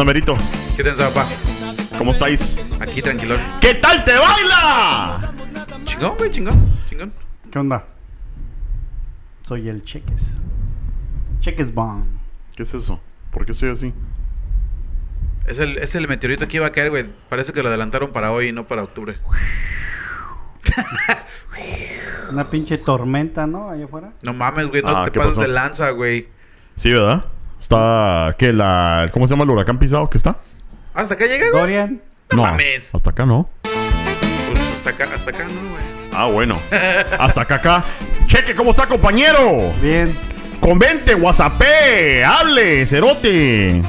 ¿Qué onda, Merito? ¿Qué tal, papá? ¿Cómo estáis? Aquí tranquilón. ¿Qué tal te baila? Chingón, güey, chingón, chingón. ¿Qué onda? Soy el Cheques. Cheques Bond. ¿Qué es eso? ¿Por qué soy así? Es el, es el meteorito que iba a caer, güey. Parece que lo adelantaron para hoy y no para octubre. Una pinche tormenta, ¿no? Allá afuera. No mames, güey, no Ah, te ¿qué pases pasó? de lanza, güey. Sí, ¿verdad? Está... ¿Qué? La... ¿Cómo se llama el huracán pisado que está? ¿Hasta acá llega, güey? Dorian. No mames. Hasta acá no. Pues hasta acá, hasta acá, ¿no, güey? Ah, bueno. Hasta acá, acá. Cheque, ¿cómo está, compañero? Bien. Convente, WhatsAppé, hable, cerote.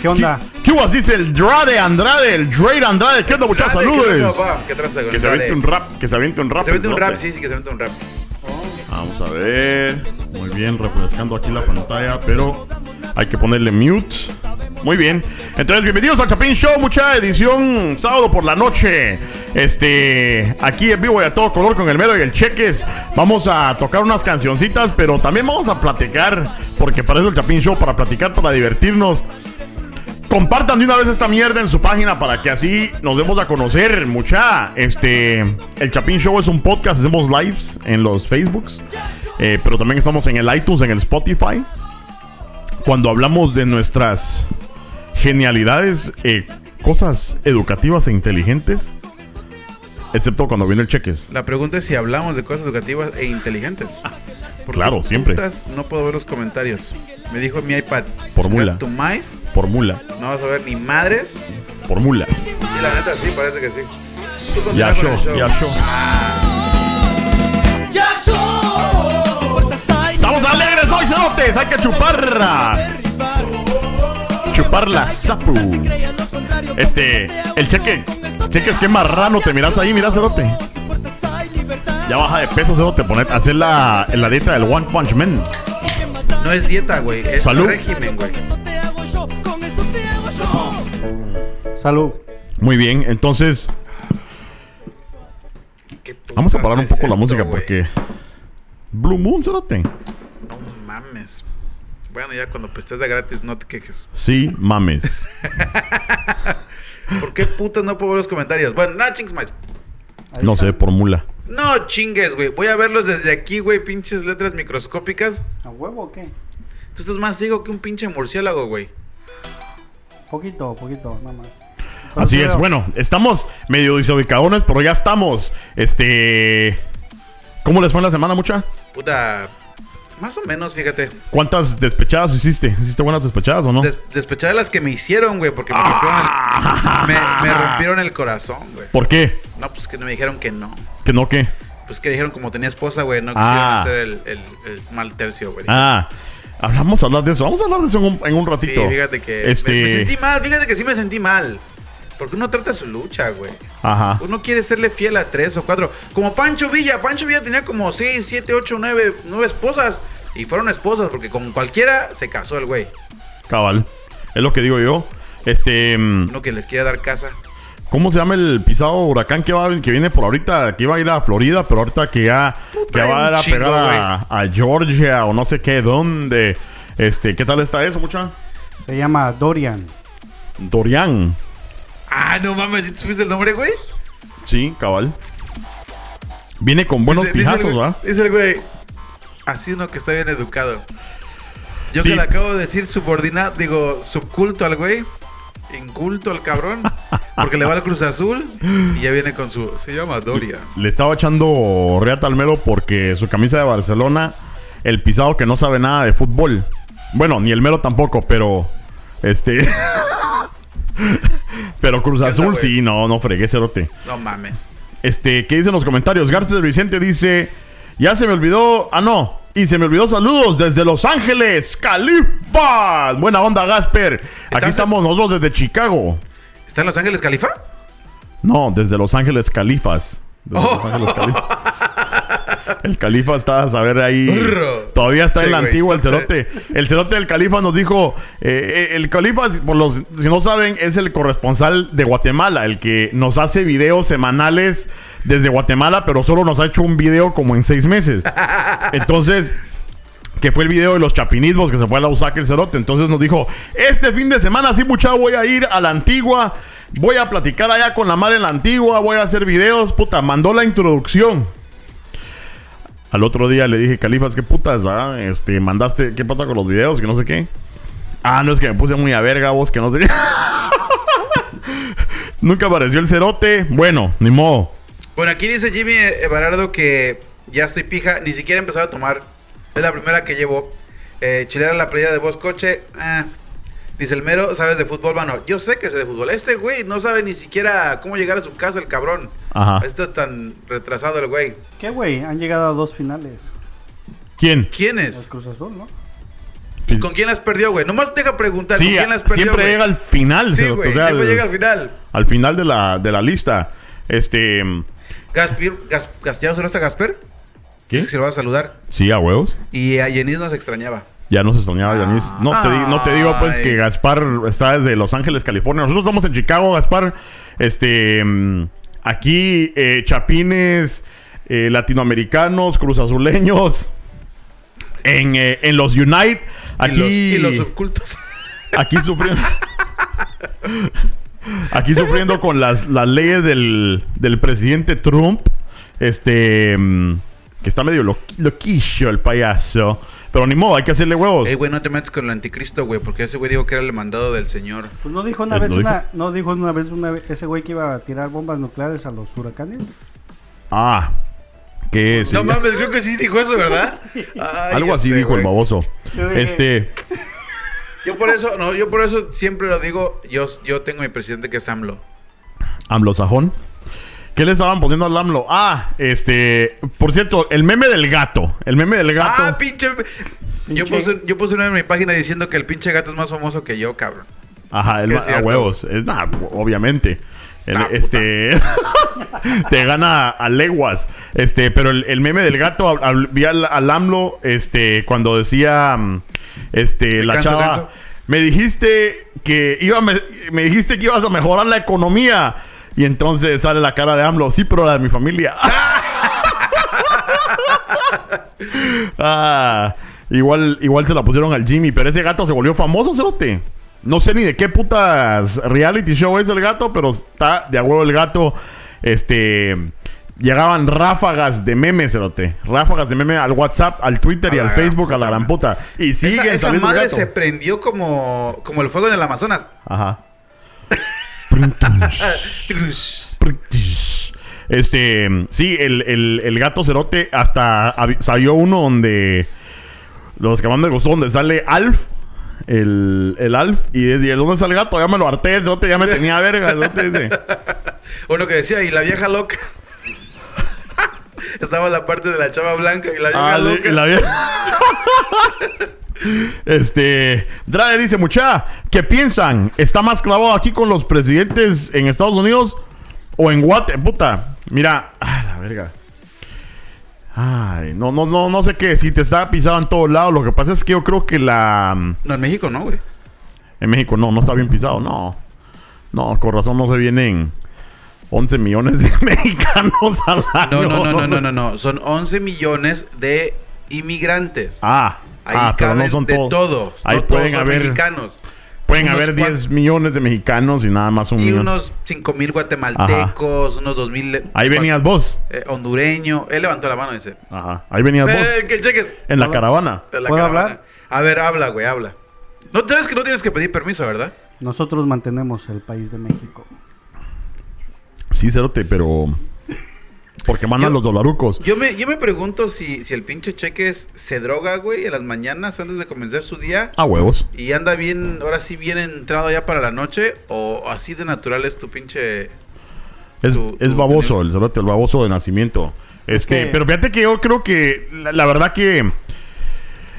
¿Qué onda? ¿Qué was dice el Drade Andrade, el Drade Andrade? ¿Qué onda, muchachos? Grande, ¿qué Saludos. tranza, papá? ¿Qué tranza, güey? Que se aviente un rap, que se aviente un rap. Se vende un el rap, cerote. sí, sí, que se vende un rap. Vamos a ver. Muy bien, refrescando aquí la pantalla, pero hay que ponerle mute. Muy bien. Entonces, bienvenidos al Chapin Show, mucha edición sábado por la noche. Este, aquí en vivo y a todo color con el mero y el cheques. Vamos a tocar unas cancioncitas, pero también vamos a platicar, porque para eso el Chapin Show, para platicar, para divertirnos. Compartan de una vez esta mierda en su página para que así nos demos a conocer, mucha. Este, el Chapin Show es un podcast, hacemos lives en los Facebooks, eh, pero también estamos en el iTunes, en el Spotify. Cuando hablamos de nuestras genialidades, eh, cosas educativas e inteligentes, excepto cuando viene el cheques. La pregunta es si hablamos de cosas educativas e inteligentes. Porque Claro, siempre. no puedo ver los comentarios. Me dijo mi iPad. Por mula. "Chingas tu maíz, Por mula, no vas a ver ni madres. por mula. Y la neta, sí, parece que sí. Tú Ya show. ya show. Estamos alegres hoy, cerotes. Hay que chuparla. Chupar la sapu. Este, el cheque. Cheque es que marrano te miras ahí, mira, cerote. Ya baja de peso, cerote. Poner, hacer la, la dieta del One Punch Man. No es dieta, güey. Es Salud. régimen, güey. Salud. Muy bien, entonces ¿Qué vamos a parar un poco la música porque Blue Moon, cerote. No mames. Bueno, ya cuando estés de gratis, no te quejes. Sí, mames. ¿Por qué putas no puedo ver los comentarios? Bueno, no chingues más. No sé, por mula. No chingues, güey. Voy a verlos desde aquí, güey. Pinches letras microscópicas. ¿A huevo o qué? Tú estás más ciego que un pinche murciélago, güey. Poquito, poquito, nada más. Así es, bueno, estamos medio desubicadones, pero ya estamos. Este. ¿Cómo les fue en la semana, mucha? Puta. Más o menos, fíjate. ¿Cuántas despechadas hiciste? ¿Hiciste buenas despechadas o no? Des- despechar las que me hicieron, güey, porque me, Ah. rompieron el, me, me rompieron el corazón, güey. ¿Por qué? No, pues que me dijeron que no. ¿Que no qué? Pues que dijeron como tenía esposa, güey, no quisieron Ah. hacer el, el- el mal tercio, güey. Ah, hablamos a hablar de eso. Vamos a hablar de eso en un, en un sí, ratito. fíjate que me- Este. me, sentí mal, fíjate que sí me sentí mal. Porque uno trata su lucha, güey. Ajá. Uno quiere serle fiel a tres o cuatro. Como Pancho Villa. Pancho Villa tenía como seis, siete, ocho, nueve, nueve esposas. Y fueron esposas porque con cualquiera se casó el güey. Cabal. Es lo que digo yo. Este. mm, Uno que les quiere dar casa. ¿Cómo se llama el pisado huracán que va que viene por ahorita? Que iba a ir a Florida, pero ahorita que ya Puta, que va a, ir un a chingo, pegar a, a Georgia o no sé qué, dónde. Este, ¿qué tal está eso, mucha? Se llama Dorian. Dorian. Ah, no mames, ¿sí te supiste el nombre, güey? Sí, cabal. Viene con buenos Dice- dice el pijazos, güey- ¿verdad? Dice el güey. Así uno que está bien educado. Yo Sí. que le acabo de decir subordinado, digo, subculto al güey. Inculto al cabrón. Porque le va al Cruz Azul. Y ya viene con su. Se llama Doria. Le estaba echando reata al mero porque su camisa de Barcelona, el pisado que no sabe nada de fútbol. Bueno, ni el mero tampoco, pero. Este. pero Cruz Azul sí, no, no fregué cerote. No mames. Este, ¿qué dicen los comentarios? Gartes Vicente dice: Ya se me olvidó. Ah, no. Y se me olvidó saludos desde Los Ángeles, Califa. Buena onda, Gasper. Aquí ¿Estás- estamos nosotros desde Chicago. ¿Está en Los Ángeles, Califa? No, desde Los Ángeles, Califas. desde Los Ángeles, California. El califa está a saber ahí. Todavía está en la antigua el cerote. El cerote del califa nos dijo. eh, eh, el califa, por los, si no saben, es el corresponsal de Guatemala, el que nos hace videos semanales desde Guatemala, pero solo nos ha hecho un video como en seis meses. Entonces. Que fue el video de los chapinismos que se fue a la USAC el cerote. Entonces nos dijo: Este fin de semana, sí, mucha, voy a ir a la antigua. Voy a platicar allá con la madre en la antigua. Voy a hacer videos. Puta, mandó la introducción. Al otro día le dije, Califas, ¿qué putas, va? Este, mandaste, ¿qué pasa con los videos? Que no sé qué. Ah, no, es que me puse muy a verga vos, que no sé qué. Nunca apareció el cerote. Bueno, ni modo. Bueno, aquí dice Jimmy Everardo que ya estoy pija, ni siquiera he empezado a tomar. Es la primera que llevo. Eh, chilera la playa de Boscoche. Ah. Dice el mero, ¿sabes de fútbol, mano? Yo sé que sé de fútbol. Este güey no sabe ni siquiera cómo llegar a su casa, el cabrón. Ajá. Está tan retrasado el güey. ¿Qué, güey? Han llegado a dos finales. ¿Quién? ¿Quién El es? Cruz Azul, ¿no? ¿Con quién las perdió, güey? Nomás te deja preguntar, Sí, ¿con quién las perdió, siempre güey? llega al final, Sí, güey, o sea, siempre al, llega al final. al final de la, de la lista. Este. Gaspir, Gas, Gas- ¿Ya saludaste a Gasper? ¿Qué? Si lo vas a saludar. Sí, a huevos. Y a Yenis nos extrañaba. Ya nos extrañaba Yanis. No te, di- no te digo, pues, que Gaspar está desde Los Ángeles, California. Nosotros estamos en Chicago, Gaspar. Este. mm, Aquí, eh, chapines, eh, latinoamericanos, cruzazuleños. En, eh, en los Unite. Aquí. Los, y los subcultos. Aquí sufriendo. aquí sufriendo con las, las leyes del, del presidente Trump. Este. mm, Que está medio loqui- loquillo el payaso. Pero ni modo, hay que hacerle huevos. Ey, güey, no te metes con el anticristo, güey, porque ese güey dijo que era el mandado del señor. Pues no dijo una vez una, no dijo una vez una vez ese güey que iba a tirar bombas nucleares a los huracanes. Ah. Que sí. No mames, creo que sí dijo eso, ¿verdad? Ay, Algo así este, dijo el baboso. Este. Yo por eso, no, yo por eso siempre lo digo, yo, yo tengo mi presidente que es AMLO. AMLO Sajón. ¿Qué le estaban poniendo al AMLO? Ah, este. Por cierto, el meme del gato. El meme del gato. Ah, pinche. Yo puse, yo puse una en mi página diciendo que el pinche gato es más famoso que yo, cabrón. Ajá, el a huevos. Es nada, obviamente. El- Ah, este te gana a leguas. Este, pero el, el meme del gato al- al- vi al, al AMLO este cuando decía mm, este Me la canso, chava canso. me dijiste que iba a me, me dijiste que ibas a mejorar la economía y entonces sale la cara de AMLO, sí, pero la de mi familia. ah, igual igual se la pusieron al Jimmy, pero ese gato se volvió famoso, cerote. No sé ni de qué putas reality show es el gato, pero está de a huevo el gato. Este. Llegaban ráfagas de memes, cerote. Ráfagas de memes al WhatsApp, al Twitter y al Facebook, a la gran puta. Y siguen esa esa saliendo madre gato. se prendió como, como el fuego en el Amazonas. Ajá. Este, sí, el, el, el gato cerote hasta salió uno donde los que más me gustó, donde sale Alf, el, el Alf, y es y el dónde sale el gato, ya me lo harté, el cerote ya me tenía verga, el cerote dice. Uno que decía, y la vieja loca. Estaba la parte de la chava blanca y la vieja Ah, loca. la Este, Drade dice, mucha, ¿qué piensan? ¿Está más clavado aquí con los presidentes en Estados Unidos o en Guate? Puta, mira, ah, la verga. Ay, no, no, no, no sé qué, si te está pisado en todos lados. Lo que pasa es que yo creo que la. No, en México no, güey. En México no, no está bien pisado, no. No, con razón no se vienen 11 millones de mexicanos al año. No, no, no, no, no, no, no. Son 11 millones de inmigrantes. Ah, Ahí ah, pero caben no son de todos. todos. Ahí no pueden todos haber, mexicanos. pueden unos haber cuan- 10 millones de mexicanos y nada más un Y millón. unos 5 mil guatemaltecos, unos 2 mil... Ahí venías vos. Eh, hondureño. Él levantó la mano y dice... Ajá. Ahí venías vos. Eh, que cheques. En la ¿Puedo- caravana. De la ¿Puedo caravana. hablar? A ver, habla, güey, habla. No, sabes que no tienes que pedir permiso, ¿verdad? Nosotros mantenemos el país de México. Sí, cerote, pero. Porque mandan Yo- los dolarucos. Yo me, yo me pregunto si, si el pinche Cheques se droga, güey, en las mañanas antes de comenzar su día. A huevos. Y anda bien, ahora sí bien entrado ya para la noche. O así de natural es tu pinche... Es, Tu- es tu- baboso, el el baboso de nacimiento. Este, que- pero fíjate que yo creo que la, la verdad que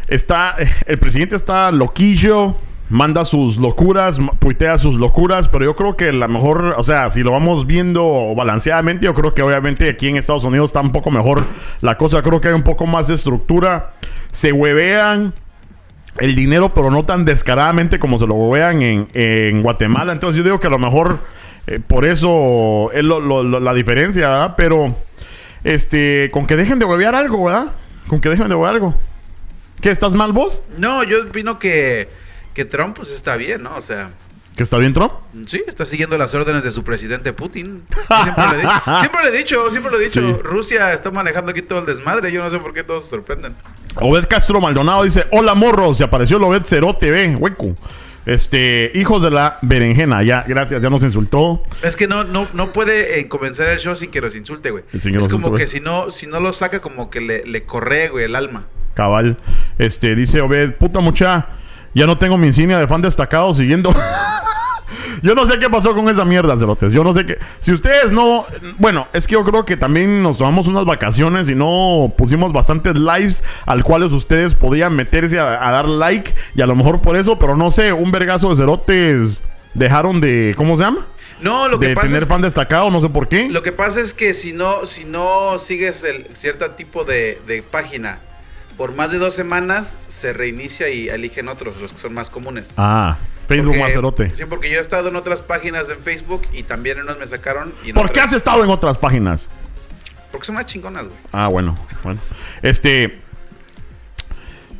está. El presidente está loquillo. Manda sus locuras, tuitea sus locuras, pero yo creo que la mejor, o sea, si lo vamos viendo balanceadamente, yo creo que obviamente aquí en Estados Unidos está un poco mejor la cosa, creo que hay un poco más de estructura, se huevean el dinero, pero no tan descaradamente como se lo huevean en, en Guatemala, entonces yo digo que a lo mejor eh, por eso es lo- la diferencia, ¿verdad? Pero, este, con que dejen de huevear algo, ¿verdad? Con que dejen de huevear algo. ¿Qué, estás mal vos? No, yo opino que, que Trump pues está bien, ¿no? O sea, ¿Que está bien Trump? sí, está siguiendo las órdenes de su presidente Putin. Siempre le, he di- siempre le he dicho, siempre lo he dicho. Sí. Rusia está manejando aquí todo el desmadre. Yo no sé por qué todos se sorprenden. Obed Castro Maldonado dice: Hola morros, se apareció el Obed Cerote, ve, hueco. Este, hijos de la berenjena, ya, gracias, ya nos insultó. Es que no, no, no puede eh, comenzar el show sin que nos insulte, güey. Es como insulte. que si no, si no lo saca, como que le, le corre, güey, el alma. Cabal. Este, dice Obed, puta mucha, ya no tengo mi insignia de fan destacado siguiendo. yo no sé qué pasó con esa mierda, cerotes. Yo no sé qué. Si ustedes no. Bueno, es que yo creo que también nos tomamos unas vacaciones y no pusimos bastantes lives al cuales ustedes podían meterse a, a dar like. Y a lo mejor por eso, pero no sé, un vergazo de cerotes dejaron de. ¿Cómo se llama? No, lo que de pasa tener es fan destacado, no sé por qué. Lo que pasa es que si no, si no sigues el cierto tipo de, de página por más de dos semanas, se reinicia y eligen otros, los que son más comunes. Ah, Facebook Porque- más cerote. Sí, porque yo he estado en otras páginas en Facebook y también unos me sacaron. Y ¿Por qué has estado en otras páginas? Porque son más chingonas, güey. Ah, bueno, bueno. Este.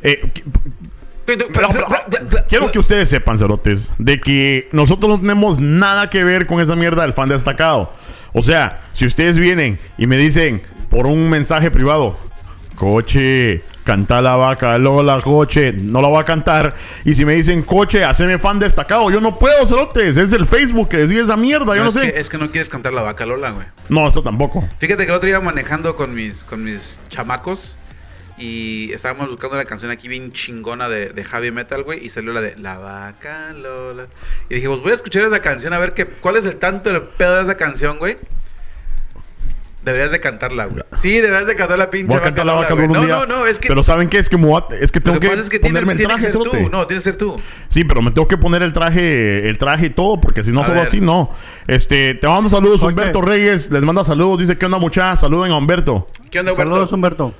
eh, pero- quiero que ustedes sepan, cerotes, de que nosotros no tenemos nada que ver con esa mierda del fan destacado. O sea, si ustedes vienen y me dicen por un mensaje privado, coche, canta la vaca, Lola, coche, no la voy a cantar. Y si me dicen, coche, haceme fan destacado, yo no puedo, cerotes. Es el Facebook que decide esa mierda, yo no, es, sé. Que, es que no quieres cantar la vaca Lola, güey. No, eso tampoco. Fíjate que el otro día manejando con mis, con mis chamacos y estábamos buscando una canción aquí bien chingona de, de heavy metal, güey, y salió la de La vaca Lola. Y dije, pues voy a escuchar esa canción a ver qué, cuál es el tanto del pedo de esa canción, güey. Deberías de cantarla, güey. Sí, deberías de cantar la pinche Voy a cantar la vaca No, día. no, no, es que Pero ¿saben qué? Es que, me voy a- es que lo tengo que que, pasa es que tienes, el tienes que traje, ser tú. No, tienes que ser tú. Sí, pero me tengo que poner el traje, el traje y todo, porque si no solo así no. Este, te mando saludos. Humberto Reyes, les manda saludos, dice que onda mucha, saluden a Humberto. ¿Qué onda, Humberto? Saludos, Humberto.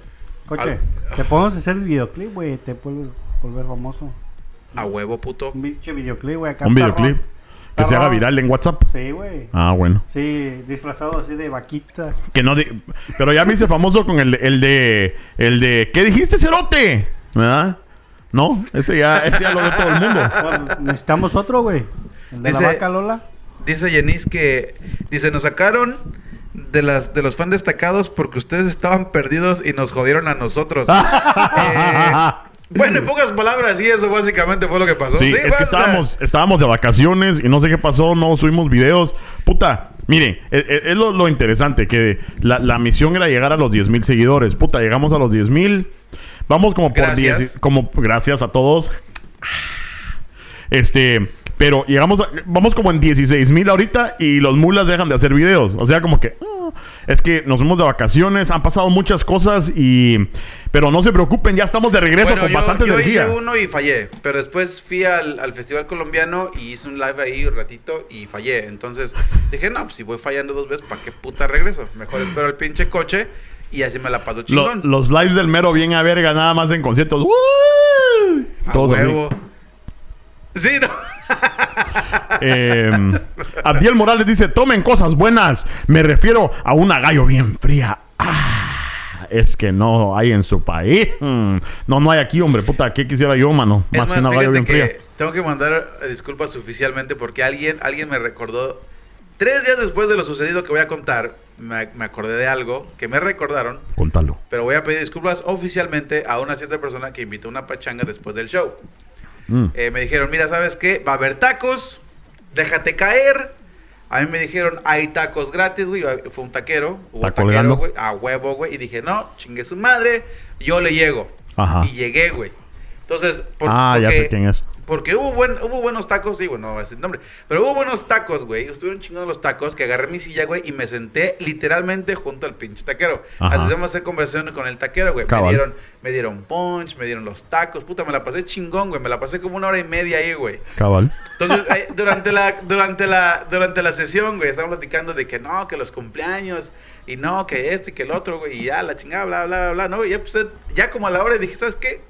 Coche, Al- te podemos hacer el videoclip, güey. Te puedes volver famoso. A huevo, puto. Un pinche videoclip, güey. acá Un videoclip que se haga viral en WhatsApp. Sí, güey. Ah, bueno. Sí, disfrazado así de vaquita. Que no de- pero ya me hice famoso con el, el de el de ¿Qué dijiste, cerote? ¿Verdad? No, ese ya, ese ya lo ve todo el mundo. Bueno, necesitamos otro, güey. El de Dice- la vaca Lola. Dice Yenis que dice, nos sacaron de las de los fan destacados porque ustedes estaban perdidos y nos jodieron a nosotros. Eh, bueno, en pocas palabras, sí, eso básicamente fue lo que pasó. Sí, Sí, es que estábamos, estábamos de vacaciones y no sé qué pasó, no subimos videos. Puta, mire, es, es- es lo, lo interesante, que la, la misión era llegar a los 10 mil seguidores. Puta, llegamos a los 10 mil. Vamos como por Gracias. 10, como gracias a todos. Este, pero llegamos, a- vamos como en 16 mil ahorita y los mulas dejan de hacer videos. O sea, como que ah, es que nos fuimos de vacaciones, han pasado muchas cosas y, pero no se preocupen, ya estamos de regreso bueno, con yo, bastante yo energía. hice uno y fallé, pero después fui al, al festival colombiano y hice un live ahí un ratito y fallé. Entonces dije, no, pues si voy fallando dos veces, ¿para qué puta regreso? Mejor espero el pinche coche y así me la paso Lo- chingón. los lives del mero bien a verga, nada más en conciertos. Así. huevo. Sí, no. Eh, Abdiel Morales dice: Tomen cosas buenas. Me refiero a una gallo bien fría. Ah, es que no hay en su país. Mm. No, no hay aquí, hombre. Puta, ¿qué quisiera yo, mano? Más, más, que una gallo bien que fría. tengo que mandar eh, disculpas oficialmente porque alguien, alguien me recordó. Tres días después de lo sucedido que voy a contar, me, me acordé de algo que me recordaron, Contalo. pero voy a pedir disculpas oficialmente a una cierta persona que invitó una pachanga después del show. Mm. Eh, me dijeron, mira, ¿sabes qué? Va a haber tacos, déjate caer. A mí me dijeron, hay tacos gratis, güey. Fue un taquero, hubo Está taquero, güey, a huevo, güey. Y dije, no, chingue su madre, yo le llego. Ajá. Y llegué, güey. Entonces, por- ah, ya porque- sé quién es. Porque hubo, buen, hubo buenos tacos, sí, bueno, no voy a decir nombre. Pero hubo buenos tacos, güey. Estuvieron chingados los tacos que agarré mi silla, güey, y me senté literalmente junto al pinche taquero. Ajá. Así hacemos hacer conversación con el taquero, güey. Me dieron, me dieron punch, me dieron los tacos. Puta, me la pasé chingón, güey. Me la pasé como una hora y media ahí, güey. Cabal. Entonces, eh, durante la, durante la, durante la sesión, güey, estaban platicando de que no, que los cumpleaños, y no, que este y que el otro, güey, y ya la chingada, bla, bla, bla, no, y ya, pues, ya como a la hora dije, ¿sabes qué?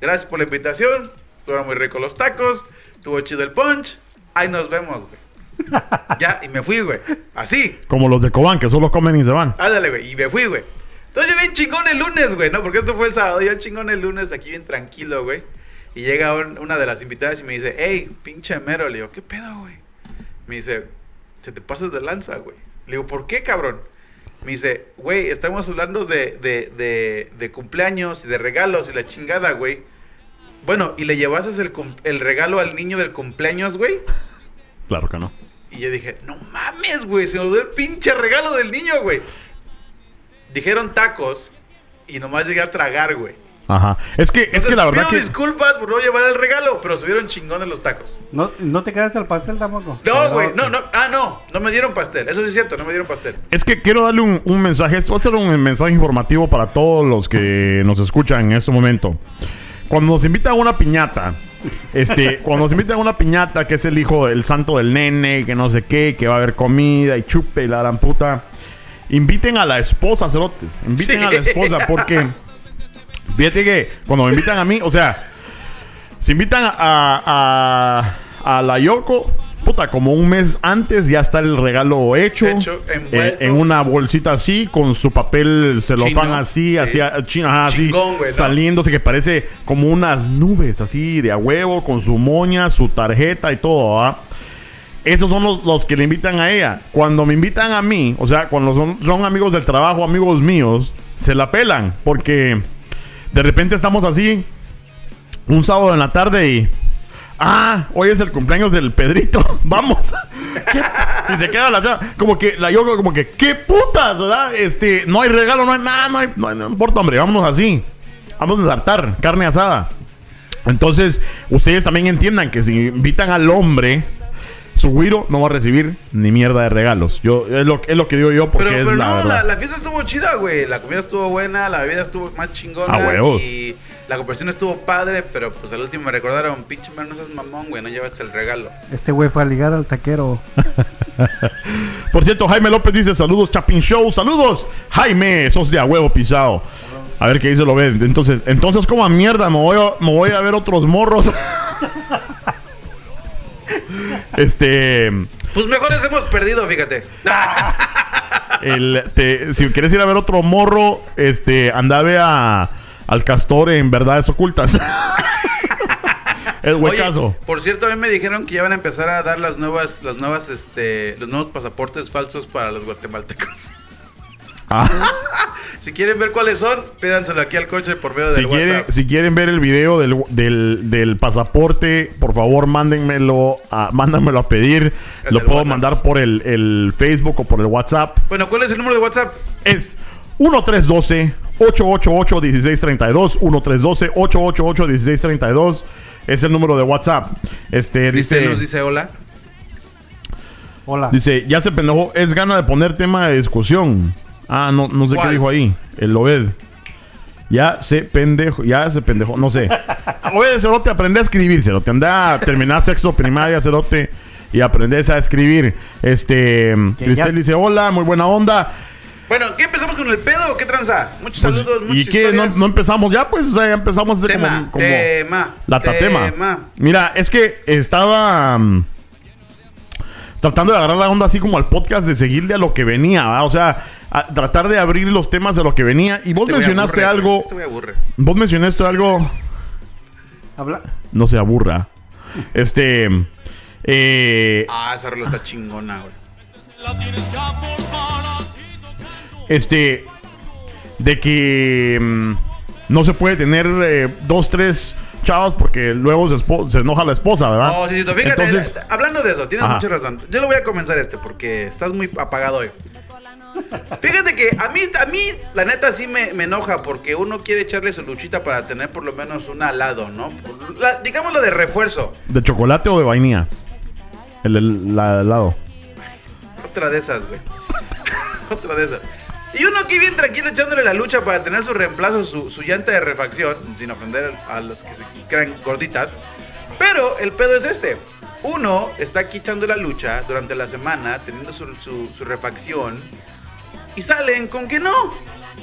Gracias por la invitación, estuvieron muy ricos los tacos, estuvo chido el punch, ahí nos vemos, güey. ya, y me fui, güey, así, Como los de Cobán, que solo comen y se van. ándale, güey, y me fui, güey. Entonces yo bien chingón el lunes, güey, ¿no? Porque esto fue el sábado, yo chingón el lunes, aquí bien tranquilo, güey. Y llega un- una de las invitadas y me dice, hey, pinche mero. Le digo, ¿qué pedo, güey? Me dice, se te pasas de lanza, güey. Le digo, ¿por qué, cabrón? Me dice, güey, estamos hablando de, de, de, de cumpleaños y de regalos y la chingada, güey. Bueno, ¿y le llevases el, el regalo al niño del cumpleaños, güey? Claro que no. Y yo dije, no mames, güey, se me olvidó el pinche regalo del niño, güey. Dijeron tacos y nomás llegué a tragar, güey. Ajá. Es que, es que la verdad pido que. disculpas por no llevar el regalo, pero subieron chingones los tacos. ¿No, ¿No te quedaste al pastel tampoco? No, güey, no, no, ah, no, no me dieron pastel. Eso sí es cierto, no me dieron pastel. Es que quiero darle un, un mensaje. Esto va a ser un mensaje informativo para todos los que nos escuchan en este momento. Cuando nos invitan a una piñata, este, cuando nos invitan a una piñata, que es el hijo del santo del nene, que no sé qué, que va a haber comida y chupe y la gran puta, inviten a la esposa, cerotes. Inviten Sí. a la esposa, porque fíjate que cuando me invitan a mí, o sea, se invitan a, a, a la Yoko, puta, como un mes antes ya está el regalo hecho. Hecho, eh, en una bolsita así, con su papel celofán así, sí. así, a- chino, ajá, así, Chingón, güey, ¿no? saliéndose que parece como unas nubes así de a huevo, con su moña, su tarjeta y todo, ¿ah? Esos son los, los que le invitan a ella. Cuando me invitan a mí, o sea, cuando son, son amigos del trabajo, amigos míos, se la pelan. Porque de repente estamos así, un sábado en la tarde y... Ah, hoy es el cumpleaños del Pedrito. Vamos. Y se queda la. Como que la yo como que, ¿qué putas, verdad? Este, no hay regalo, no hay nada, no, hay- no importa, hombre, vámonos así. Vamos a saltar, carne asada. Entonces, ustedes también entiendan que si invitan al hombre, su güiro no va a recibir ni mierda de regalos. Yo, es lo, es lo que digo yo porque Pero, es pero la no, verdad. la, la fiesta estuvo chida, güey. La comida estuvo buena, la bebida estuvo más chingona. A huevos. Y la conversación estuvo padre, pero pues al último me recordaron, pinche mero, no seas mamón, güey, no llevas el regalo. Este güey fue a ligar al taquero. Por cierto, Jaime López dice saludos, Chapin Show, saludos. Jaime, sos de a huevo pisado. A ver qué dice lo ve. Entonces, entonces como a mierda, me voy a, me voy a ver otros morros. este, Pues mejores hemos perdido, fíjate. el, te- si quieres ir a ver otro morro, este, anda ve a al castor en verdades ocultas. es Oye, huecazo. por cierto, a mí me dijeron que ya van a empezar a dar las nuevas, las nuevas, este, los nuevos pasaportes falsos para los guatemaltecos. Ah. Si quieren ver cuáles son, pídanselo aquí al coche por medio Si del WhatsApp. si quieren ver el video del, del, del pasaporte, por favor, mándenmelo a, mándenmelo a pedir. El Lo puedo WhatsApp. mandar por el, el Facebook o por el WhatsApp. Bueno, ¿cuál es el número de WhatsApp? Es 1312-888-1632. 1312-888-1632. Es el número de WhatsApp. Este Dice, dice, nos dice hola. Hola. dice, ya se pendejó. Es gana de poner tema de discusión. Ah, no, no sé ¿Cuál? qué dijo ahí. El Obed. Ya se pendejo, ya se pendejo, no sé. Oye, Cerote, aprende a escribir, Cerote. Anda a terminar sexto primaria, Cerote, y aprendes a escribir. Este, Cristel ya- dice, hola, muy buena onda. Bueno, ¿qué empezamos con el pedo o qué tranza? Muchos Pues, saludos, ¿Y muchas qué? ¿No, empezamos ya? Pues, o sea, ya empezamos a hacer tema, como, como tema, la tatema. tema. Mira, es que estaba mm, tratando de agarrar la onda así como al podcast de seguirle a lo que venía, ¿verdad? O sea, a tratar de abrir los temas de lo que venía. Y vos Este mencionaste aburre, algo. Este aburre. vos mencionaste algo... Habla. no se aburra. Este. Eh, Ah, esa rola está chingona, güey. este. De que. mm, no se puede tener eh, dos, tres chavos porque luego se, se enoja la esposa, ¿verdad? Oh, sí, sí, fíjate, Entonces, eh, hablando de eso, tienes Ajá. mucha razón. Yo lo voy a comenzar este porque estás muy apagado hoy. Fíjate que a mí, a mí, la neta sí me, me enoja porque uno quiere echarle su luchita para tener por lo menos un al lado, ¿no? La- digámoslo de refuerzo. ¿De chocolate o de vainilla? El, el- la- helado. Otra de esas, güey. Otra de esas. Y uno aquí bien tranquilo echándole la lucha para tener su reemplazo, su, su llanta de refacción, sin ofender a las que se crean gorditas. Pero el pedo es este. Uno está aquí echando la lucha durante la semana, teniendo su, su- su refacción, y salen con que no.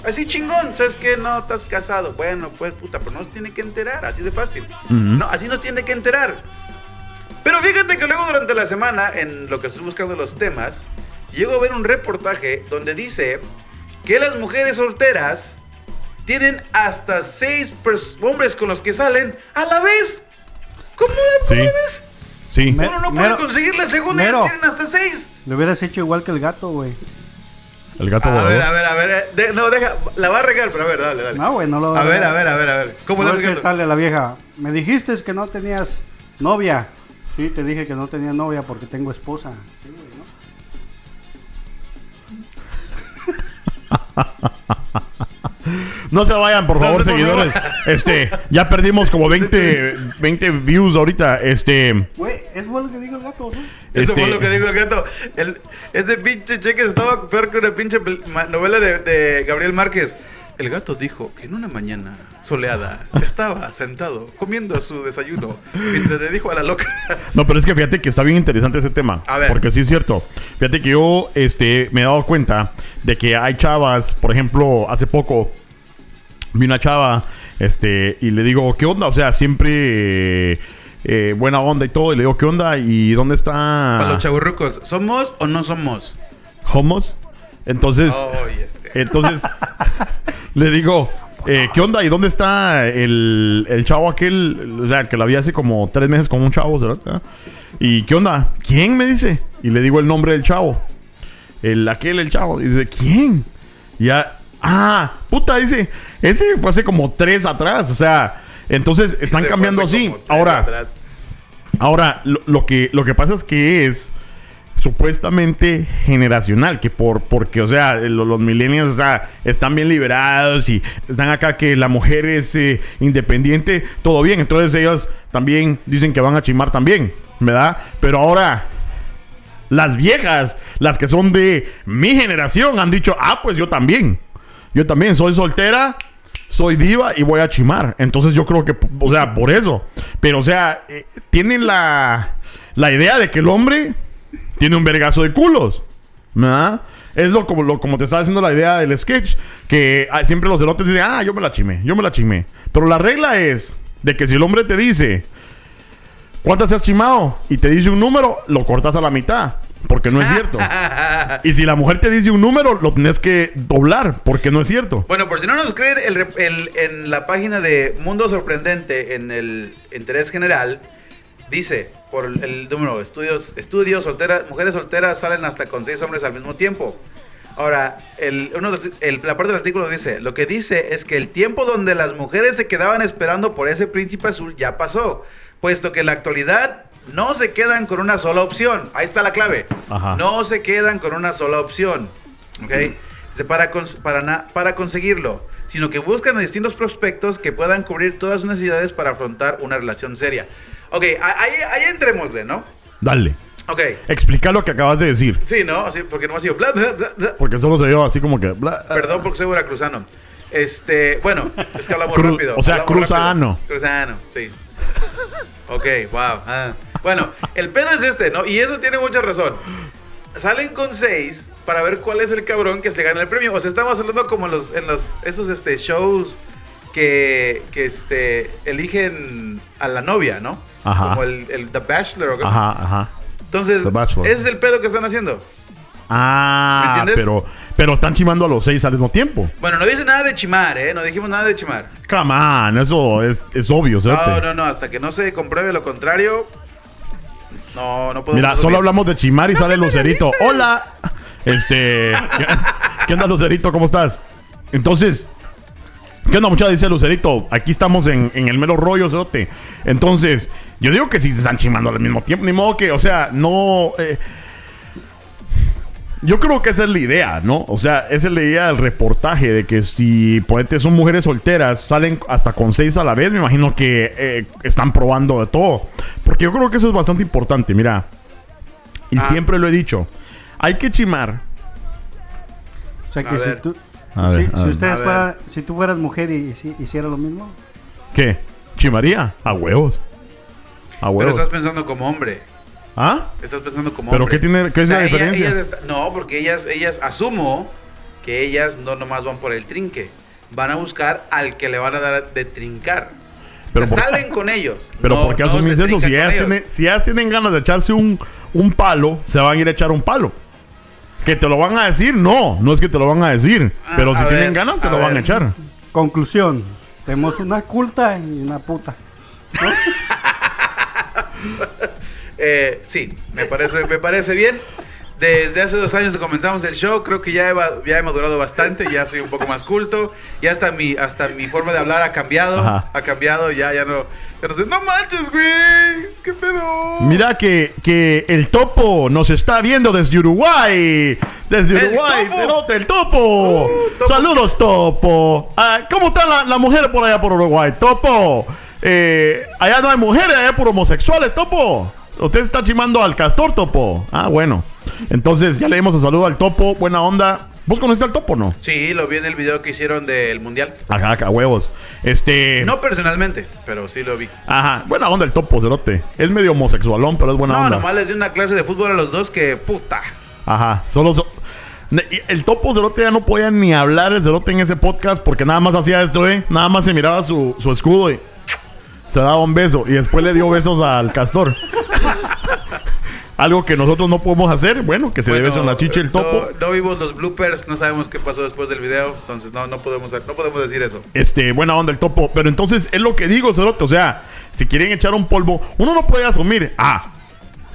Así chingón, ¿sabes qué? No, estás casado. Bueno, pues puta, pero no nos tiene que enterar, así de fácil. No, así nos tiene que enterar. Pero fíjate que luego durante la semana, en lo que estoy buscando los temas, llego a ver un reportaje donde dice que las mujeres solteras tienen hasta seis hombres con los que salen a la vez. ¿Cómo, cómo Sí. ves? Sí. Me- Uno no puede Mero- conseguir la segunda y Mero. ellas tienen hasta seis. Le hubieras hecho igual que el gato, güey. El gato A ver, a ver, a ver. eh, de- no, deja, la va a regar, pero a ver, dale, dale. No, güey, no lo a ver, a ver, a ver, a ver. ¿Cómo No le es que sale la vieja. Me dijiste que no tenías novia. Sí, te dije que no tenía novia porque tengo esposa. Sí, ¿no? Se vayan, por favor, seguidores. Este, ya perdimos como 20, 20 views ahorita. Este, Güey, es bueno que diga el gato, ¿no? Eso Este- fue lo que dijo el gato. El, este pinche cheque estaba peor que una pinche novela de, de Gabriel Márquez. El gato dijo que en una mañana soleada estaba sentado comiendo su desayuno mientras le dijo a la loca. No, pero es que fíjate que está bien interesante ese tema. A ver. Porque sí es cierto. Fíjate que yo este, me he dado cuenta de que hay chavas, por ejemplo, hace poco vi una chava este, y le digo, ¿qué onda? O sea, siempre eh, buena onda y todo. Y le digo, ¿qué onda? ¿Y dónde está Para los chaburrucos, ¿somos o no somos? Homos? Entonces, Ay, este. entonces le digo, eh, ¿qué onda? ¿Y dónde está el, el chavo aquel? O sea, que la vi hace como tres meses con un chavo, ¿verdad? ¿Y qué onda? ¿Quién me dice? Y le digo el nombre del chavo. El aquel, el chavo. Y dice, ¿quién? Y ya, ah, puta, dice, ese fue hace como tres atrás. O sea, entonces están cambiando así. como Ahora, atrás. Ahora, lo, lo que, lo que pasa es que es supuestamente generacional, que por, porque, o sea, lo- los, millennials, o sea, están bien liberados y están acá que la mujer es eh, independiente, todo bien, entonces ellas también dicen que van a chimar también, ¿verdad? Pero ahora, las viejas, las que son de mi generación, han dicho, ah, pues yo también, yo también soy soltera, soy diva y voy a chimar. Entonces yo creo que, o sea, por eso. Pero, o sea, eh, tienen la, la idea de que el hombre tiene un vergazo de culos. ¿Verdad? Es lo como, lo, como te estaba haciendo la idea del sketch. Que ah, siempre los elotes dicen, ah, yo me la chimé, yo me la chimé. Pero la regla es de que si el hombre te dice, ¿cuántas has chimado? Y te dice un número, lo cortas a la mitad. Porque no es cierto. y si la mujer te dice un número, lo tienes que doblar. Porque no es cierto. Bueno, por si no nos creen, el, rep- el- en la página de Mundo Sorprendente, en el interés general, dice, por el número, estudios, estudios, solteras, mujeres solteras salen hasta con seis hombres al mismo tiempo. Ahora, el, uno de el- la parte del artículo dice, lo que dice es que el tiempo donde las mujeres se quedaban esperando por ese príncipe azul ya pasó, puesto que en la actualidad no se quedan con una sola opción. Ahí está la clave. Ajá. No se quedan con una sola opción. ¿Ok? Dice, Para, cons- para, na- para conseguirlo, sino que buscan a distintos prospectos que puedan cubrir todas sus necesidades para afrontar una relación seria. Ok, ahí, ahí entrémosle, ¿no? Dale. Ok. Explica lo que acabas de decir. Sí, ¿no? Así, porque no ha sido... bla, bla. Porque solo se dio así como que. bla, Perdón porque soy veracruzano. Este, bueno, es que hablamos Cru- rápido. o sea, hablamos cruzano. rápido. Cruzano, sí. Ok, wow. ah. Bueno, el pedo es este, ¿no? Y eso tiene mucha razón. Salen con seis para ver cuál es el cabrón que se gana el premio. O sea, estamos hablando como los, en los, esos este, shows que, que este, eligen a la novia, ¿no? Ajá. Como el, el The Bachelor o Ajá, ajá. Entonces, The Bachelor. ese es el pedo que están haciendo. Ah, ¿Me entiendes? pero, pero están chimando a los seis al mismo tiempo. Bueno, no dice nada de chimar, ¿eh? No dijimos nada de chimar. Come on, eso es, es obvio, No, ¿cierto? no, no, hasta que no se compruebe lo contrario. No, no podemos. Mira, solo hablamos de chimar y sale Lucerito. ¡Hola! Este. ¿qué, qué onda, Lucerito? ¿Cómo estás? Entonces. ¿Qué onda, muchacha? Dice Lucerito. Aquí estamos en, en el mero rollo, cerote. Entonces, yo digo que si se están chimando al mismo tiempo. Ni modo que, o sea, no. eh, Yo creo que esa es la idea, ¿no? O sea, esa es la idea del reportaje, de que si ponete son mujeres solteras, salen hasta con seis a la vez, me imagino que eh, están probando de todo. Porque yo creo que eso es bastante importante, mira. Y Ah. siempre lo he dicho. Hay que chimar. O sea A que si ver. tú, A si, ver, ustedes A ver. fueran- si tú fueras mujer y, y si- hiciera lo mismo, ¿Qué? ¿Chimaría? A huevos. Pero estás pensando como hombre. ¿Ah? Estás pensando como ¿Pero hombre. qué tiene- qué es la ella- diferencia? ellas está- no, porque ellas, ellas asumo que ellas no nomás van por el trinque. Van a buscar al que le van a dar de trincar. Pero o sea, por- salen con ellos. Pero no- ¿por qué asumís eso? Si ellas, tienen, si ellas tienen ganas de echarse un, un palo, se van a ir a echar un palo. ¿Que te lo van a decir? No, no es que te lo van a decir. Ah, pero si tienen ver, ganas, se lo van a echar. conclusión, tenemos una culta y una puta. Eh, sí, me parece, me parece bien. Desde hace dos años que comenzamos el show, creo que ya he, ya he madurado bastante, ya soy un poco más culto, ya hasta mi, hasta mi forma de hablar ha cambiado, Ajá. ha cambiado, ya, ya no, ya no sé, no manches, güey, qué pedo. Mira que, que el topo nos está viendo desde Uruguay. Desde ¿El Uruguay, topo? Cerote, el topo. Uh, topo. Saludos, topo. Ah, ¿Cómo está la, la mujer por allá por Uruguay? Topo. Eh, allá no hay mujeres, allá hay por homosexuales, topo. Usted está chimando al castor, topo. Ah, bueno. Entonces, ya le dimos un saludo al topo. Buena onda. ¿Vos conociste al topo no? Sí, lo vi en el video que hicieron del mundial. Ajá, acá, huevos. Este. No personalmente, pero sí lo vi. Ajá, buena onda el topo, cerote. Es medio homosexualón, pero es buena No, onda. nomás les di una clase de fútbol a los dos que puta. Ajá, solo so- el topo cerote ya no podía ni hablar el cerote en ese podcast porque nada más hacía esto, ¿eh? Nada más se miraba su, su escudo y se daba un beso y después le dio besos al castor. Algo que nosotros no podemos hacer, bueno, que se dé Bueno, beso en la chicha el topo. No, no vimos los bloopers, no sabemos qué pasó después del video, entonces no, no podemos, no podemos decir eso. Este, buena onda el topo. Pero entonces es lo que digo, cerote. O sea, si quieren echar un polvo, uno no puede asumir, ah,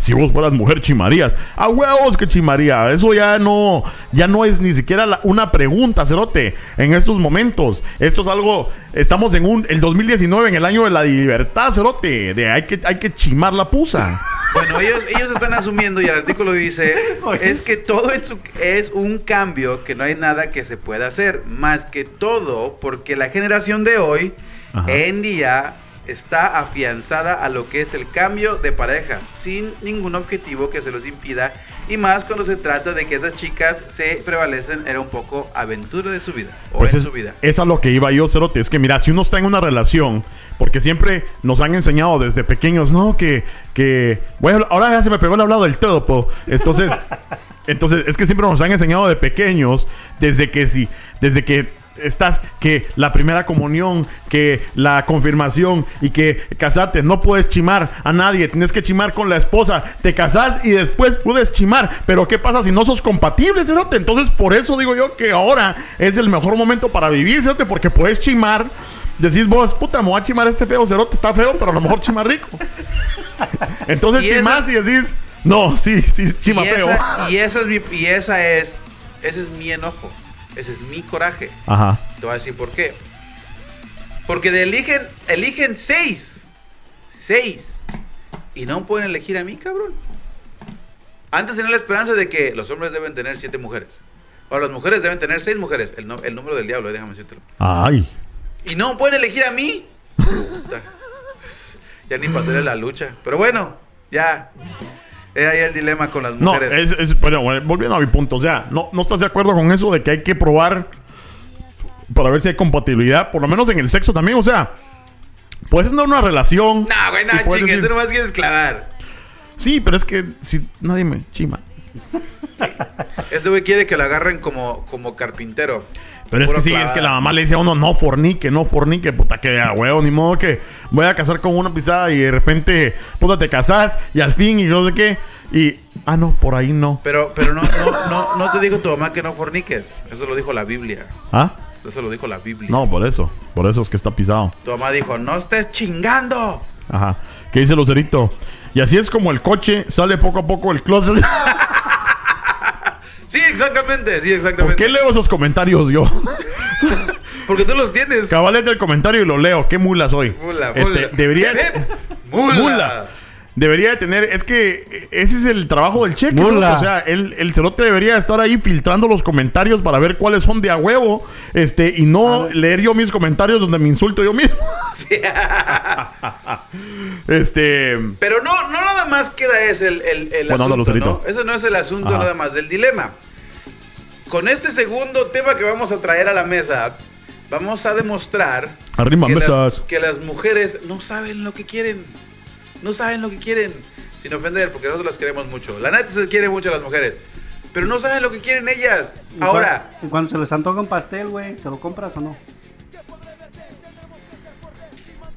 si vos fueras mujer chimarías. A huevos que chimaría. Eso ya no, ya no es ni siquiera la- una pregunta, cerote. En estos momentos. Esto es algo. Estamos en un. El 2019, en el año de la libertad, cerote. De hay que, hay que chimar la pusa. Bueno, ellos, ellos están asumiendo, y el artículo dice, es que todo en su- es un cambio, que no hay nada que se pueda hacer, más que todo porque la generación de hoy Ajá. en día está afianzada a lo que es el cambio de parejas, sin ningún objetivo que se los impida, y más cuando se trata de que esas chicas se prevalecen, era un poco aventura de su vida, o Pues en es, su vida. es a lo que iba yo, Cerote. Es que mira, si uno está en una relación, porque siempre nos han enseñado desde pequeños, no, que, que, bueno, ahora ya se me pegó el hablado del topo. Entonces, entonces, es que siempre nos han enseñado de pequeños, desde que sí, desde que estás, que la primera comunión, que la confirmación y que casarte, no puedes chimar a nadie, tienes que chimar con la esposa, te casas y después puedes chimar, pero ¿qué pasa si no sos compatibles, cerote? Entonces, por eso digo yo que ahora es el mejor momento para vivir, cerote, porque puedes chimar. Decís vos, puta, me voy a chimar a este feo cerote, está feo, pero a lo mejor chima rico. Entonces Y esa- chimás y decís, no, sí, sí, chima y, feo. esa, y esa es mi, y esa es, ese es mi enojo, ese es mi coraje. Ajá. Te voy a decir por qué. Porque de eligen, eligen seis. Seis. Y no pueden elegir a mí, cabrón. Antes tenía la esperanza de que los hombres deben tener siete mujeres. Ahora las mujeres deben tener seis mujeres. El, no- el número del diablo, eh, déjame decírtelo. Ay. Y no pueden elegir a mí. Ya ni pasaré la lucha. Pero bueno, ya. Es ahí el dilema con las No, mujeres. es, es- pero bueno, volviendo a mi punto, o sea, no, no estás de acuerdo con eso de que hay que probar para ver si hay compatibilidad, por lo menos en el sexo también, o sea, puedes tener una relación. No, güey, no, chingue, decir, tú nomás quieres clavar. Sí, pero es que si nadie me chima. Este güey quiere que lo agarren como, como carpintero. Pero es que sí, es que la mamá le dice a uno, no fornique, no fornique, puta que a huevo, ni modo que voy a casar con una pisada y de repente, puta, te casas y al fin y no sé qué. Y, ah, no, por ahí no. Pero, pero no, no, no, no te dijo tu mamá que no forniques. Eso lo dijo la Biblia. ¿Ah? Eso lo dijo la Biblia. No, por eso, por eso es que está pisado. Tu mamá dijo, no estés chingando. Ajá. ¿Qué dice Lucerito? Y así es como el coche sale poco a poco del closet. Sí, exactamente, sí, ¿Por exactamente. qué leo esos comentarios yo? Porque tú los tienes. Cabalete el comentario y lo leo. ¿Qué mula soy? Mula, Este, mula. debería... Mula. Debería de tener, es que ese es el trabajo del cheque. O sea, el, el cerote debería estar ahí filtrando los comentarios para ver cuáles son de a huevo, este, y no leer yo mis comentarios donde me insulto yo mismo. este, Pero no, no nada más queda ese el, el, el Bueno, asunto. ¿no? Ese no es el asunto Ajá. nada más del dilema. Con este segundo tema que vamos a traer a la mesa, vamos a demostrar las, que las mujeres no saben lo que quieren. No saben lo que quieren. Sin ofender, porque nosotros las queremos mucho. La neta se quiere mucho a las mujeres. Pero no saben lo que quieren ellas. Y Ahora, y cuando se les antoja un pastel, güey, ¿se lo compras o no?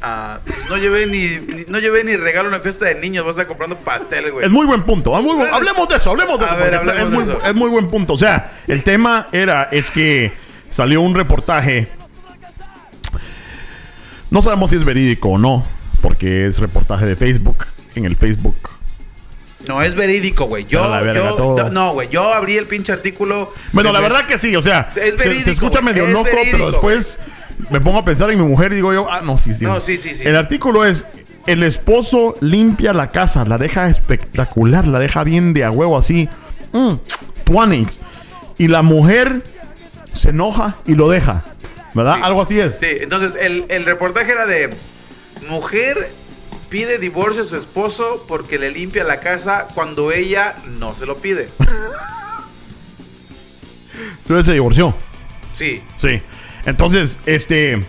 ah, pues no llevé ni, ni- no llevé ni regalo en una fiesta de niños. Vas a estar comprando pasteles, güey. es muy buen punto. muy buen- hablemos de eso, hablemos de A eso. ver, hablemos es, muy, de eso. es muy buen punto. O sea, el tema era, es que salió un reportaje. No sabemos si es verídico o no, porque es reportaje de Facebook. En el Facebook No, es verídico, güey. Yo, yo, no, güey. Yo abrí el pinche artículo. Bueno, la verdad que sí, o sea, Es se- se, verídico, escucha medio es loco, verídico, pero después me pongo a pensar en mi mujer y digo yo, ah, no, sí, sí. No, sí, sí, sí. El artículo es, el esposo limpia la casa, la deja espectacular, la deja bien de a huevo así, mm. Y la mujer se enoja y lo deja, ¿verdad? Sí. Algo así es. Sí, entonces el, el reportaje era de mujer pide divorcio a su esposo porque le limpia la casa cuando ella no se lo pide. Entonces se divorció. Sí. Sí. Entonces, este...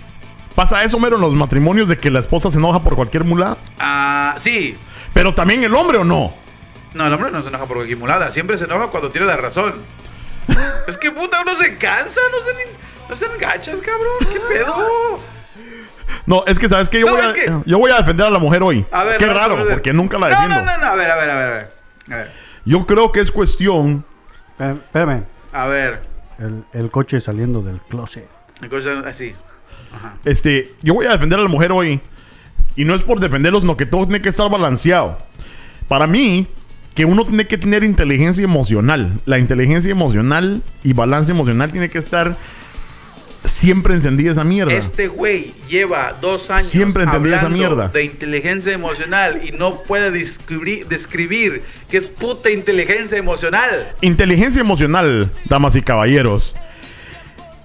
Pasa eso, mero, en los matrimonios de que la esposa se enoja por cualquier mula. Ah, sí. Pero también el hombre o no. No, el hombre no se enoja por cualquier mulada. Siempre se enoja cuando tiene la razón. es que puta, uno se cansa. No se, no se engachas, cabrón. ¿Qué pedo? No, es que sabes que yo, No, voy a, es que- yo voy a defender a la mujer hoy. A ver, Qué raro, porque nunca la No, defiendo. No, no, no. A ver, a ver, a ver. A ver. A ver. Yo creo que es cuestión. Espérame, espérame. A ver. El, el coche saliendo del closet. El coche así. Ajá. Este, yo voy a defender a la mujer hoy. Y no es por defenderlos, sino que todo tiene que estar balanceado. Para mí, que uno tiene que tener inteligencia emocional. La inteligencia emocional y balance emocional tiene que estar siempre encendida esa mierda. Este güey lleva dos años Siempre entendí esa hablando mierda. de inteligencia emocional y no puede describir, describir qué es puta inteligencia emocional. Inteligencia emocional, damas y caballeros,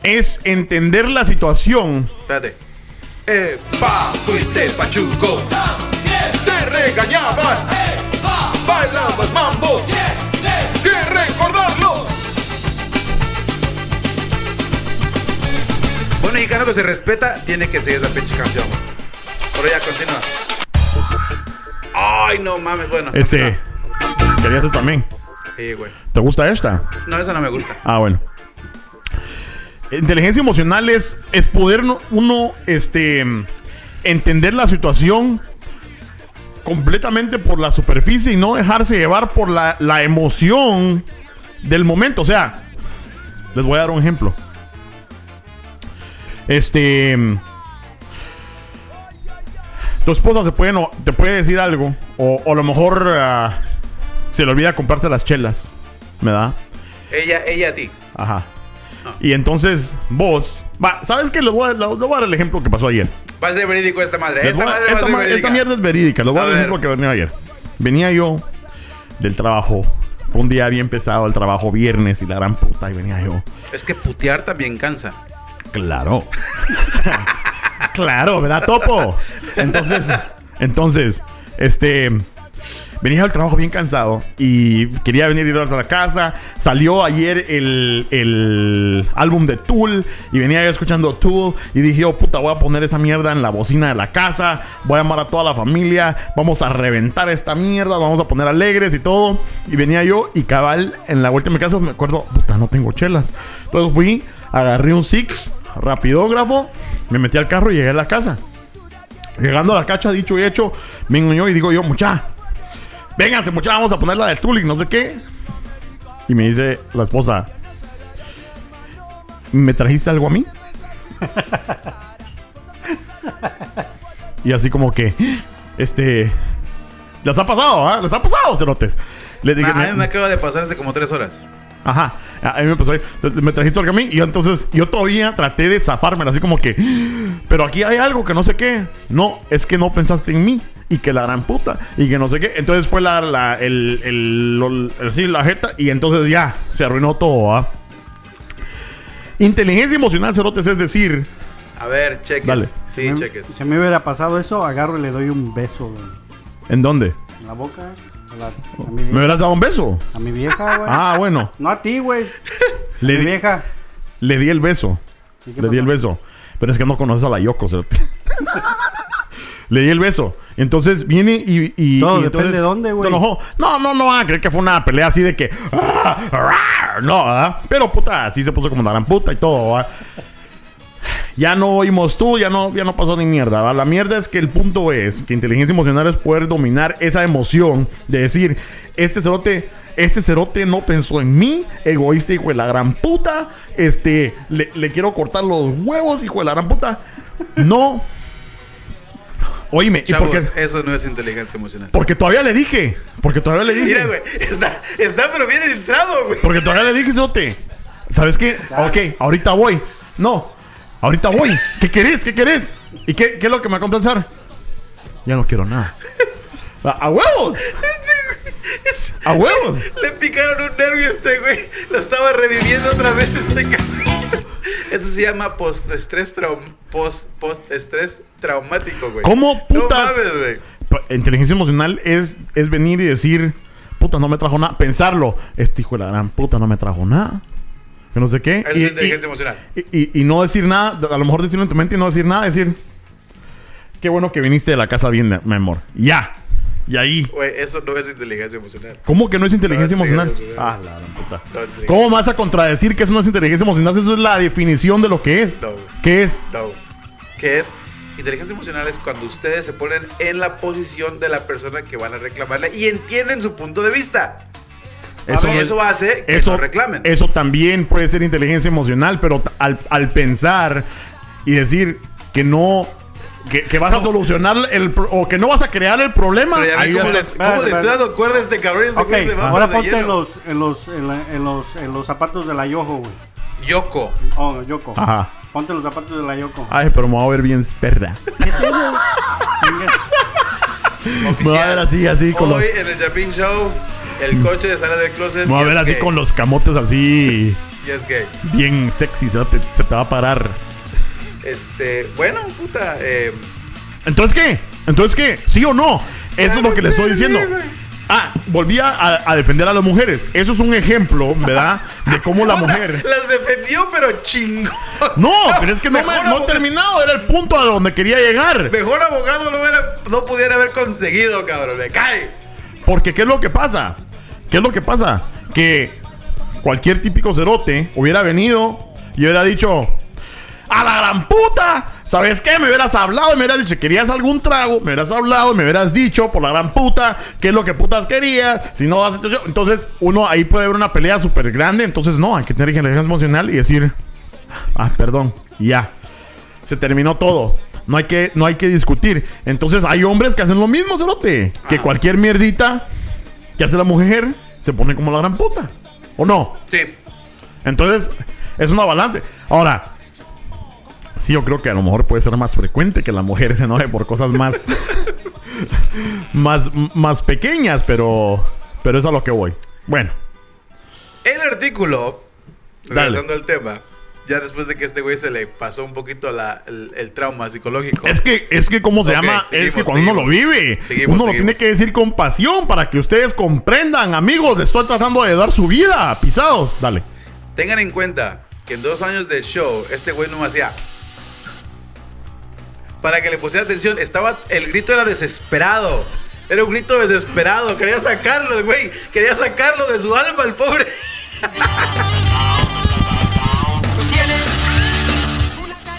es entender la situación Espérate. Pa, fuiste pachuco. Te regañaban. Bailabas mambo. Buen mexicano que se respeta tiene que seguir esa pinche canción. Pero ya continúa. Ay, no mames, bueno. Este. Querías eso también. Sí, güey. ¿Te gusta esta? No, esa no me gusta. Ah, bueno. Inteligencia emocional es, es poder no- uno este, entender la situación completamente por la superficie y no dejarse llevar por la, la emoción del momento. O sea, les voy a dar un ejemplo. Este. Tu esposa se puede, no- te puede decir algo, o, o a lo mejor ah, se le olvida comprarte las chelas, ¿verdad? Ella, ella a ti. Ajá. Ah. Y entonces vos, va, ¿sabes qué? Les voy, a, les voy a dar el ejemplo que pasó ayer. Va a ser verídico esta madre. Esta a- madre esta, ma- esta mierda es verídica. Les voy a, A ver. ejemplo que venía ayer. Venía yo del trabajo. Fue un día bien pesado el trabajo, viernes y la gran puta. Y venía yo. Es que putear también cansa. Claro. claro, ¿verdad, Topo? Entonces, entonces, este. Venía del trabajo bien cansado y quería venir a ir a la casa. Salió ayer el, el álbum de Tool y venía yo escuchando Tool y dije, oh puta, voy a poner esa mierda en la bocina de la casa. Voy a llamar a toda la familia. Vamos a reventar esta mierda. Vamos a poner alegres y todo. Y venía yo y cabal en la vuelta de mi casa me acuerdo, puta, no tengo chelas. Entonces fui, agarré un Six, rapidógrafo, me metí al carro y llegué a la casa. Llegando a la cacha, dicho y hecho, vengo yo y digo yo, mucha, vénganse, mucha, vamos a poner la del Tulik, no sé qué. Y me dice la esposa, ¿me trajiste algo a mí? y así como que, este, ¿les ha pasado, ah? ¿Les ha pasado, cerotes? Le dije, a mí me acaba de pasar hace como tres horas. Ajá, a mí me pasó ahí. Me trajiste al camino y yo entonces yo todavía traté de zafármela así como que, pero aquí hay algo que no sé qué. No, es que no pensaste en mí y que la gran puta y que no sé qué. Entonces fue la, la, el, el, el- el- sí, la jeta y entonces ya se arruinó todo. ¿ah? Inteligencia emocional, cerotes, es decir, A ver, cheques. Dale. Sí, Si me- cheques. Si me hubiera pasado eso, agarro y le doy un beso, güey. ¿en dónde? En la boca. A, la- a mi, ¿Me hubieras dado un beso? a mi vieja, güey. Ah, bueno. No a ti, güey. Le mi di, vieja. le di el beso. ¿Y qué Le di el beso. Pero es que no conoces a la Yoko, cerote. Le di el beso. Entonces viene y. y Todo y depende entonces de dónde, güey. No, no, no van a creer que fue una pelea así de que. "Ah, ah", No, ¿verdad? Pero puta, así se puso como la gran puta y todo, ¿verdad? Ya no oímos tú, ya no, ya no pasó ni mierda. ¿va? La mierda es que el punto es que inteligencia emocional es poder dominar esa emoción de decir, este cerote, este cerote no pensó en mí, egoísta, hijo de la gran puta. Este, le, le quiero cortar los huevos, hijo de la gran puta. No. Oíme, y Chavos, porque, eso no es inteligencia emocional. porque todavía le dije, porque todavía le dije. Mira, güey, está, está pero bien entrado, güey. Porque todavía le dije, Zote. ¿Sabes qué? Ok, ahorita voy. No, ahorita voy. ¿Qué querés? ¿Qué querés? ¿Y qué, qué es lo que me va a contestar? Ya no quiero nada. ¡A, a huevos! ¡A huevos! Le picaron un nervio a este güey. Lo estaba reviviendo otra vez este cabrón. Eso se llama post-estrés traum post, traumático, güey. ¿Cómo putas? No mames, güey. Inteligencia emocional es, es venir y decir, puta, no me trajo nada. Pensarlo. Este hijo de la gran puta no me trajo nada. Que no sé qué. Eso es inteligencia emocional. y- y- y no decir nada. A lo mejor decirlo en tu mente y no decir nada. Decir, qué bueno que viniste de la casa bien, mi amor. Ya. Y ahí. Güey, eso no es inteligencia emocional. ¿Cómo que no es inteligencia No, es emocional? inteligencia Ah, la gran puta. No, es ¿Cómo vas a contradecir que eso no es inteligencia emocional? Eso es la definición de lo que es. No. ¿Qué es? No. ¿Qué es? Inteligencia emocional es cuando ustedes se ponen en la posición de la persona que van a reclamarle y entienden su punto de vista. Eso no eso hace que eso, no reclamen. Eso también puede ser inteligencia emocional, pero al, al pensar y decir que no. Que, que vas a solucionar el o que no vas a crear el problema. Pero ya ahí cómo, ya les, cómo le Espérate, estoy dando cuerda a este cabrón. Este Ok, güey se va ahora ponte en los, en, los, en, la- en los, en los zapatos de la Yoko, güey. Yoko. Oh, Yoko. Ajá. Ponte los zapatos de la Yoko. Ay, pero me voy a ver bien perra. Me voy a Oficial. ver así, así con los. Hoy en el Chapin Show, el coche de sala del closet. Voy a ver así gay. con los camotes así. Y es gay. Bien sexy. Se te, se te va a parar. Este, bueno, puta. Eh, ¿Entonces qué? ¿Entonces qué? ¿Sí o no? Eso es lo que le estoy diciendo. Ah, volví a, a defender a las mujeres. Eso es un ejemplo, ¿verdad? De cómo la mujer. Las defendió, pero chingón. No, pero es que no, me, no he terminado. Era el punto a donde quería llegar. Mejor abogado no, no pudiera haber conseguido, cabrón. Me cae. Porque ¿qué es lo que pasa? ¿Qué es lo que pasa? Que cualquier típico cerote hubiera venido y hubiera dicho... ¡A la gran puta! ¿Sabes qué? Me hubieras hablado y me hubieras dicho, ¿querías algún trago? Me hubieras hablado y me hubieras dicho, por la gran puta, qué es lo que putas querías. Si no das atención. Entonces, uno ahí puede haber una pelea súper grande. Entonces, no, hay que tener inteligencia emocional y decir, ah, perdón, ya. Se terminó todo. No hay que, no hay que discutir. Entonces, hay hombres que hacen lo mismo, cerote. Que cualquier mierdita que hace la mujer se pone como la gran puta. ¿O no? Sí. Entonces, es una balance. Ahora, sí, yo creo que a lo mejor puede ser más frecuente que la mujer se enoje por cosas más. más, más pequeñas, pero. Pero es a lo que voy. Bueno, El artículo, regresando al tema, ya después de que este güey se le pasó un poquito la- el, el trauma psicológico. es que, es que, ¿cómo se llama? es seguimos, que cuando uno lo vive, Seguimos, uno lo tiene que decir con pasión para que ustedes comprendan, amigos. Le estoy tratando de dar su vida, pisados. Dale. Tengan en cuenta que en dos años de show, este güey no me hacía. Para que le pusiera atención, estaba. El grito era desesperado. Era un grito desesperado. Quería sacarlo, el güey. Quería sacarlo de su alma, el pobre.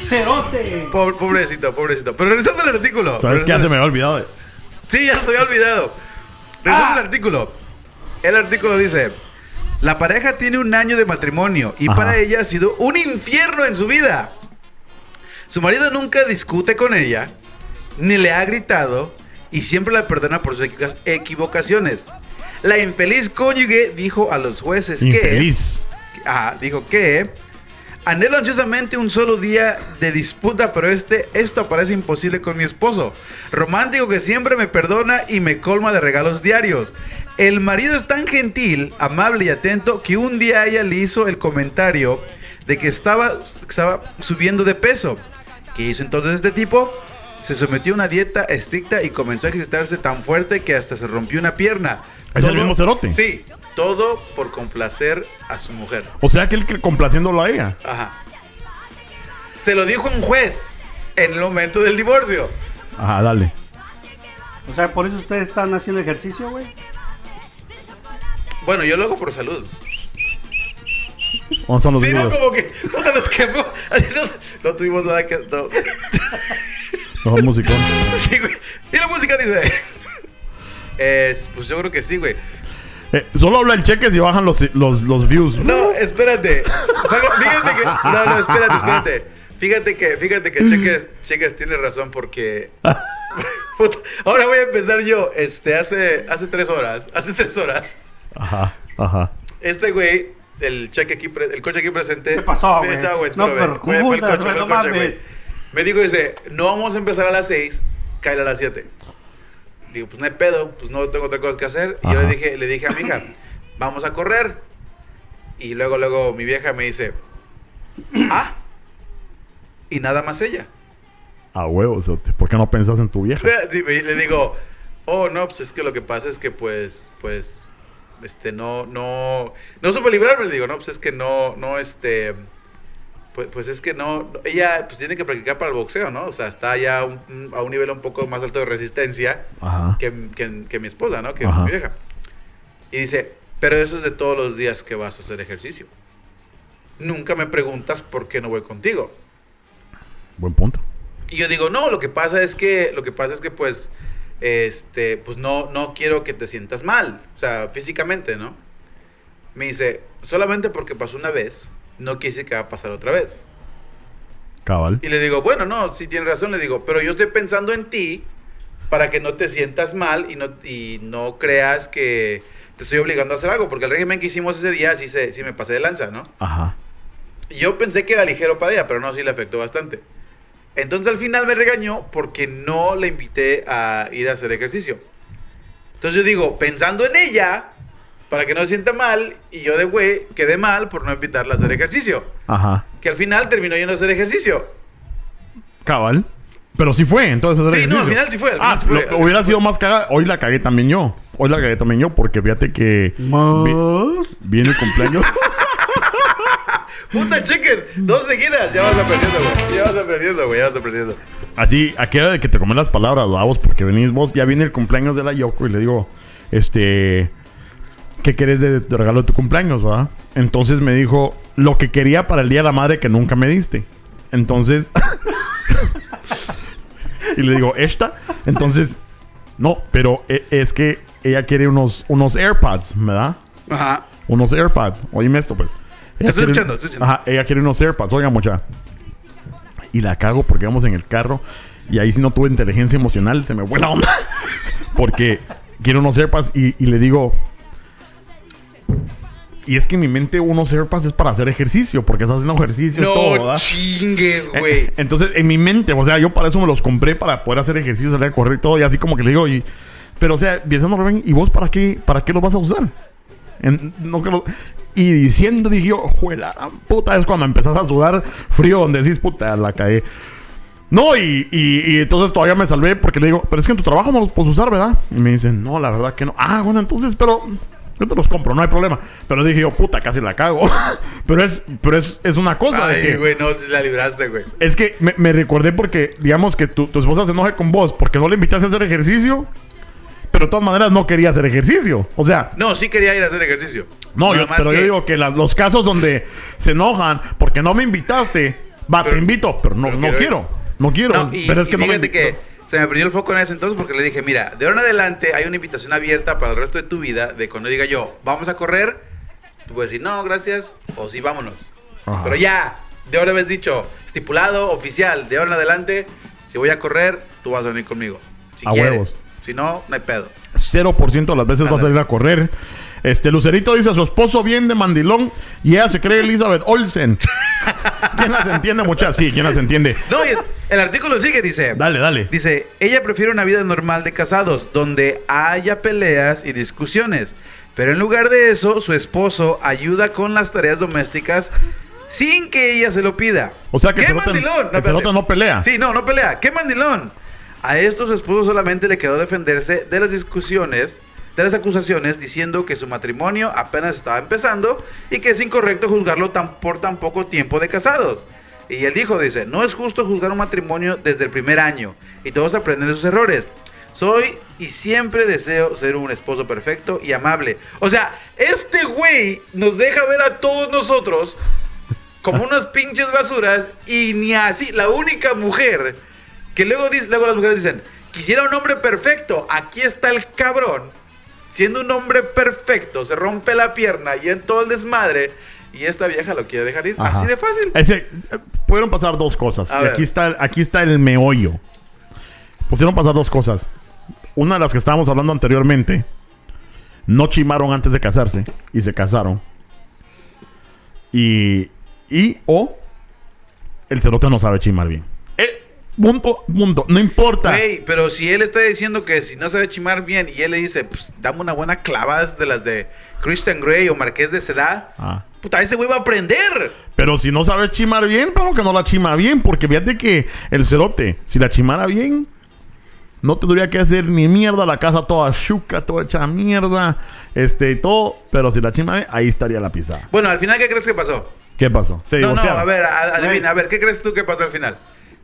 ¡Cerote! Pobre- pobrecito, pobrecito. Pero regresando al artículo. ¿Sabes qué? Ya se me había olvidado. Sí, ya se te había olvidado. Regresando al artículo. El artículo dice: La pareja tiene un año de matrimonio y Ajá. para ella ha sido un infierno en su vida. Su marido nunca discute con ella, ni le ha gritado y siempre la perdona por sus equivoca- equivocaciones. La infeliz cónyuge dijo a los jueces que... Infeliz. Ajá, dijo que anhelo ansiosamente un solo día de disputa, pero este, esto parece imposible con mi esposo. Romántico que siempre me perdona y me colma de regalos diarios. El marido es tan gentil, amable y atento que un día ella le hizo el comentario de que estaba, estaba subiendo de peso. ¿Qué hizo entonces este tipo? Se sometió a una dieta estricta y comenzó a ejercitarse tan fuerte que hasta se rompió una pierna. ¿Es el mismo cerote? Sí, todo por complacer a su mujer. O sea, que él que complaciéndolo a ella. Ajá. Se lo dijo un juez en el momento del divorcio. Ajá, dale. O sea, por eso ustedes están haciendo ejercicio, güey. Bueno, yo lo hago por salud. ¿Dónde están los Sí, no, como que puta, nos quemó. No tuvimos nada que. No. Mejor musicón. Sí, güey. Y la música dice. Es, pues yo creo que sí, güey. Eh, solo habla el cheque si bajan los, los, los views. No, espérate. Fíjate que. No, no, espérate, espérate. Fíjate que, fíjate que Cheques, Cheques tiene razón porque. Puta, ahora voy a empezar yo. Este, hace, hace tres horas. Hace tres horas. Ajá, ajá. Este güey, el cheque aquí, pre- el coche aquí presente. ¿Qué pasó, güey? Está, güey, No, pero el coche, el coche, güey. Me dijo, dice, no vamos a empezar a las 6, cae a las 7. Digo, pues no hay pedo, pues no tengo otra cosa que hacer. Y yo le dije, le dije a mi hija, vamos a correr. Y luego, luego mi vieja me dice, ah, y nada más ella. A huevos. ¿por qué no pensás en tu vieja? Y le digo, oh, no, pues es que lo que pasa es que pues, pues, este, no, no, no supe librarme, le digo, no, pues es que no, no, este, pues, pues es que no, ella pues tiene que practicar para el boxeo, ¿no? O sea, está ya un- a un nivel un poco más alto de resistencia que, que- que mi esposa, ¿no? Que Ajá. mi vieja. Y dice, pero eso es de todos los días que vas a hacer ejercicio. Nunca me preguntas por qué no voy contigo. Buen punto. Y yo digo, no, lo que pasa es que, lo que pasa es que pues, este, pues no, no quiero que te sientas mal, o sea, físicamente, ¿no? Me dice, solamente porque pasó una vez, no quiere decir que va a pasar otra vez. Cabal. Y le digo, bueno, no, sí tienes razón, le digo, pero yo estoy pensando en ti para que no te sientas mal y no, y no creas que te estoy obligando a hacer algo, porque el régimen que hicimos ese día sí, se, sí me pasé de lanza, ¿no? Ajá. Yo pensé que era ligero para ella, pero no, sí le afectó bastante. Entonces al final me regañó porque no le invité a ir a hacer ejercicio. Entonces yo digo, pensando en ella, para que no se sienta mal, y yo de güey quedé mal por no invitarla a hacer ejercicio. Ajá. Que al final terminó yendo a hacer ejercicio. Cabal. Pero sí fue, entonces. Sí, no, al final sí fue, al Ah, sí fue. lo- hubiera sido fue. más cagada. Hoy la cagué también yo. Hoy la cagué también yo porque fíjate que vi- Más. viene el cumpleaños. Puta, cheques, dos seguidas. Ya vas aprendiendo, güey. Ya vas aprendiendo, güey. Ya vas aprendiendo. Así, aquí era de que te comen las palabras, vos, porque venís vos, ya viene el cumpleaños de la Yoko y le digo, este, ¿qué querés de, de regalo de tu cumpleaños, va? Entonces me dijo, lo que quería para el Día de la Madre que nunca me diste. Entonces, y le digo, ¿esta? Entonces, no, pero e- es que ella quiere unos, unos AirPods, ¿verdad? Ajá. Unos AirPods. Oíme esto, pues. Ella estoy escuchando, estoy escuchando. Ajá, ella quiere unos AirPods. Oiga, mucha. Y la cago porque vamos en el carro. Y ahí sí no tuve inteligencia emocional. Se me fue la onda. porque quiero unos AirPods y, y le digo... Y es que en mi mente unos AirPods es para hacer ejercicio. Porque estás haciendo ejercicio y todo, ¿verdad? chingues, güey. Entonces, en mi mente, o sea, yo para eso me los compré para poder hacer ejercicio, salir a correr y todo, y así como que le digo, y, pero o sea, pensando, Rubén, ¿y vos para qué, para qué los vas a usar? En- no que lo- y diciendo, dije yo, juela, puta, es cuando empezás a sudar frío, donde decís, puta, la caí. No, y, y, y entonces todavía me salvé porque le digo, pero es que en tu trabajo no los puedes usar, ¿verdad? Y me dicen, no, la verdad que no. Ah, bueno, entonces, pero yo te los compro, no hay problema. Pero dije yo, puta, casi la cago. pero es, pero es, es una cosa de que... Ay, güey, no, la libraste, güey. Es que me, me recordé porque, digamos que tu, tu esposa se enoje con vos porque no le invitaste a hacer ejercicio, pero de todas maneras no quería hacer ejercicio. O sea, No, sí quería ir a hacer ejercicio. no, yo, pero yo digo que la- los casos donde se enojan porque no me invitaste, va, Pero- te invito, pero no, pero no quiero quiero. No quiero. No, y, pero es y que no me que. Se me prendió el foco en ese entonces porque le dije, mira, de ahora en adelante hay una invitación abierta para el resto de tu vida de cuando diga yo, vamos a correr, tú puedes decir, no, gracias, o sí, vámonos. Ajá. Pero ya, de ahora habéis dicho, estipulado, oficial, de ahora en adelante, si voy a correr, tú vas a venir conmigo. Si A quieres. huevos. Si no, no hay pedo. 0% de las veces va a salir a correr. Este, Lucerito dice a su esposo bien de mandilón y ella se cree Elizabeth Olsen. ¿Quién las entiende, muchachas? Sí, ¿quién las entiende? No, y el artículo sigue, dice. Dale, dale. Dice, ella prefiere una vida normal de casados, donde haya peleas y discusiones. Pero en lugar de eso, su esposo ayuda con las tareas domésticas sin que ella se lo pida. O sea que ¿Qué cerote- mandilón? el cerote no pelea. Sí, no, no pelea. ¿Qué mandilón? A estos esposos solamente le quedó defenderse de las discusiones, de las acusaciones, diciendo que su matrimonio apenas estaba empezando y que es incorrecto juzgarlo tan, por tan poco tiempo de casados. Y el hijo dice, no es justo juzgar un matrimonio desde el primer año y todos aprenden de sus errores. Soy y siempre deseo ser un esposo perfecto y amable. O sea, este güey nos deja ver a todos nosotros como unas pinches basuras y ni así. La única mujer que luego, dice, luego las mujeres dicen, quisiera un hombre perfecto. Aquí está el cabrón. Siendo un hombre perfecto, se rompe la pierna y en todo el desmadre. Y esta vieja lo quiere dejar ir. Ajá. Así de fácil. Ese, eh, pudieron pasar dos cosas. A Y ver. aquí está, aquí está el meollo. Pudieron pasar dos cosas. Una de las que estábamos hablando anteriormente. No chimaron antes de casarse. Y se casaron. Y. Y o. El cerote no sabe chimar bien. Punto, punto. No importa. Güey, pero si él está diciendo que si no sabe chimar bien y él le dice, pues dame una buena clavada de las de Christian Grey o Marqués de Sedá, Ah. puta, ese güey va a aprender. Pero si no sabe chimar bien, pero que no la chima bien. Porque fíjate que el cerote, si la chimara bien, no tendría que hacer ni mierda la casa toda chuca, toda hecha mierda, este y todo. Pero si la chima bien, ahí estaría la pisada. Bueno, al final, ¿qué crees que pasó? ¿Qué pasó? Se No, no, a ver, a- adivina, a ver, ¿qué crees tú que pasó al final?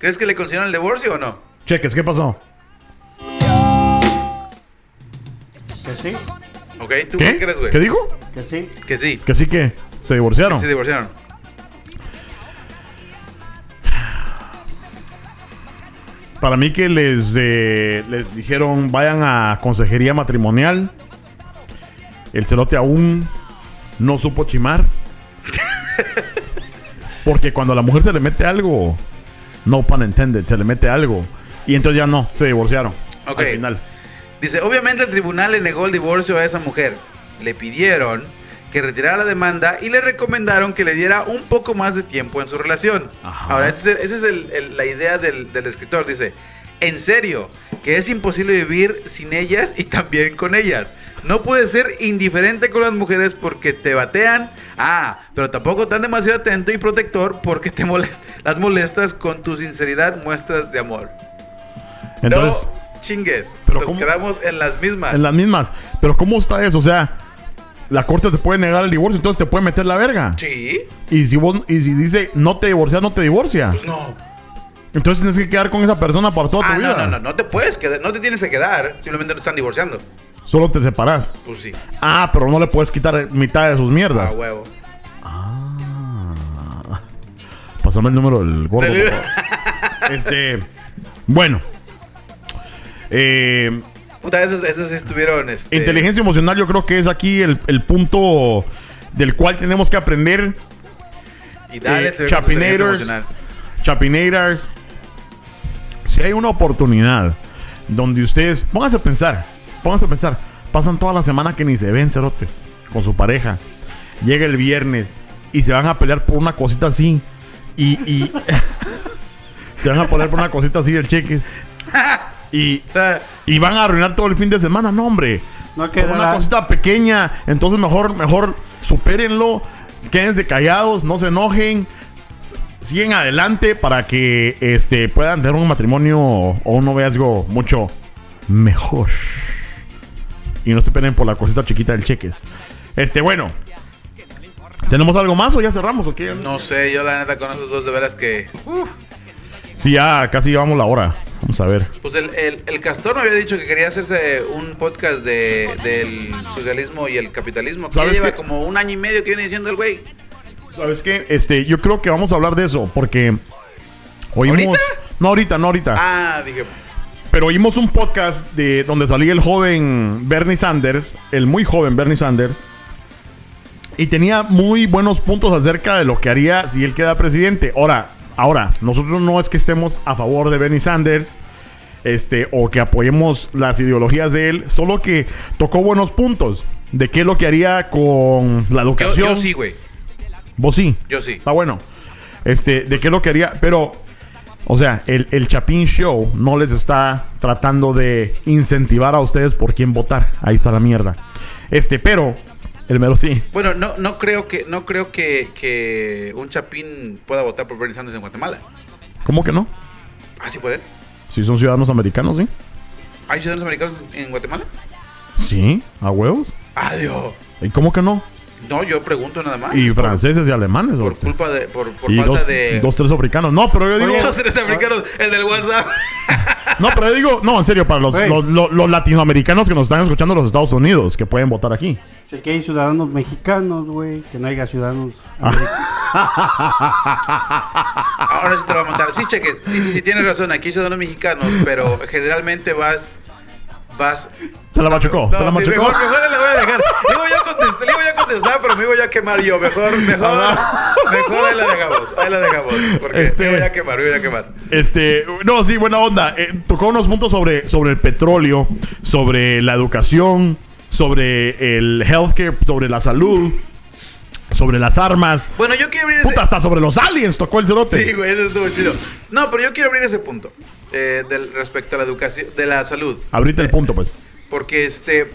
¿Crees que le consideraron el divorcio o no? Cheques, ¿qué pasó? Que sí, ¿Ok? ¿Tú ¿Qué? qué, crees, güey? ¿Qué dijo? que sí. Que sí. Que sí que se divorciaron. Se divorciaron. Para mí que les, eh, les dijeron vayan a consejería matrimonial. El celote aún no supo chimar. Porque cuando a la mujer se le mete algo, no pun intended, se le mete algo. Y entonces ya no, se divorciaron. Ok. Al final. Dice, obviamente el tribunal le negó el divorcio a esa mujer. Le pidieron que retirara la demanda y le recomendaron que le diera un poco más de tiempo en su relación. Ajá. Ahora, esa es, esa es el- el- la idea del, del escritor. Dice, en serio, que es imposible vivir sin ellas y también con ellas. No puedes ser indiferente con las mujeres porque te batean. Ah, pero tampoco tan demasiado atento y protector porque te molest- las molestas con tu sinceridad muestras de amor. Entonces, no chingues. pero Nos ¿cómo? quedamos en las mismas. en las mismas. Pero ¿cómo está eso? O sea, la corte te puede negar el divorcio, entonces te puede meter la verga. Sí, Y si vos, y si dice no te divorcias, no te divorcia. pues no. Entonces tienes que quedar con esa persona para toda Ah, tu no, vida. no, no, no te puedes quedar, no te tienes que quedar. Simplemente no están divorciando. Solo te separas. Pues sí. Ah, pero no le puedes quitar mitad de sus mierdas. A huevo. Pásame el número del gordo. Del- por favor. este. Bueno. Eh, Puta, esos, esos sí estuvieron. Este, inteligencia emocional, yo creo que es aquí el, el punto del cual tenemos que aprender. Y dale, eh, Chapinators. Chapinators. Si hay una oportunidad donde ustedes. Pónganse a pensar. Pónganse a pensar. Pasan toda la semana que ni se ven cerotes con su pareja. Llega el viernes y se van a pelear por una cosita así. Y. y se van a pelear por una cosita así del cheques. Y, y van a arruinar todo el fin de semana. No, hombre. No Por una cosita pequeña. Entonces mejor, mejor supérenlo. Quédense callados, no se enojen. Siguen adelante para que este, puedan tener un matrimonio o un noviazgo mucho mejor. Y no se peleen por la cosita chiquita del cheques. Este, bueno. ¿Tenemos algo más o ya cerramos o qué? no sé, yo la neta con esos dos de veras que. uh, Sí, ya casi llevamos la hora. Vamos a ver. pues el, el, el Castor me había dicho que quería hacerse un podcast de, del socialismo y el capitalismo. Que ya ¿Sabes lleva qué? como un año y medio que viene diciendo el güey. ¿Sabes qué? Este, yo creo que vamos a hablar de eso porque oímos. ¿Ahorita? No, ahorita, no ahorita. Ah, dije. Pero oímos un podcast de donde salía el joven Bernie Sanders, el muy joven Bernie Sanders, y tenía muy buenos puntos acerca de lo que haría si él queda presidente. Ahora, ahora, nosotros no es que estemos a favor de Bernie Sanders, este, o que apoyemos las ideologías de él, solo que tocó buenos puntos de qué es lo que haría con la Yo, educación. yo sí, güey. Vos sí. Yo sí. Está bueno. Este, de qué es lo que haría, pero, o sea, el, el Chapín Show no les está tratando de incentivar a ustedes por quién votar. Ahí está la mierda. Este, pero, el mero sí. Bueno, no, no creo que, no creo que, que un chapín pueda votar por Bernie Sanders en Guatemala. ¿Cómo que no? ¿Ah, sí pueden? Si son ciudadanos americanos, ¿sí? ¿Hay ciudadanos americanos en Guatemala? Sí, a huevos. Adiós. ¿Y cómo que no? No, yo pregunto nada más. Y por- franceses y alemanes. Por, culpa de. Por, por y falta dos, de. dos, tres africanos. No, pero yo digo. Dos, tres americanos. El del WhatsApp. No, pero yo digo. No, en serio, para los, los, los- los latinoamericanos que nos están escuchando en los Estados Unidos, que pueden votar aquí. Sé que hay ciudadanos mexicanos, güey. Que no haya ciudadanos Ah. Ahora sí te lo voy a montar. Sí, cheques. Sí, sí, sí, tienes razón. Aquí hay ciudadanos mexicanos, pero generalmente vas. Vas. Te la machucó. te la No, sí, machucó. mejor, mejor le voy a dejar. Le voy a contestar, le voy a contestar, pero me iba yo a quemar yo. Mejor, mejor, mejor ahí la dejamos. Ahí la dejamos. Porque Este- me voy a quemar, me voy a quemar. Este, no, sí, buena onda. Eh, tocó unos puntos sobre, sobre el petróleo, sobre la educación, sobre el healthcare, sobre la salud, sobre las armas. Bueno, yo quiero abrir ese. Puta, hasta sobre los aliens tocó el cerote. Sí, güey, eso estuvo chido. No, pero yo quiero abrir ese punto. eh, del, respecto a la educación, de la salud. Abrite el punto, pues. Porque este.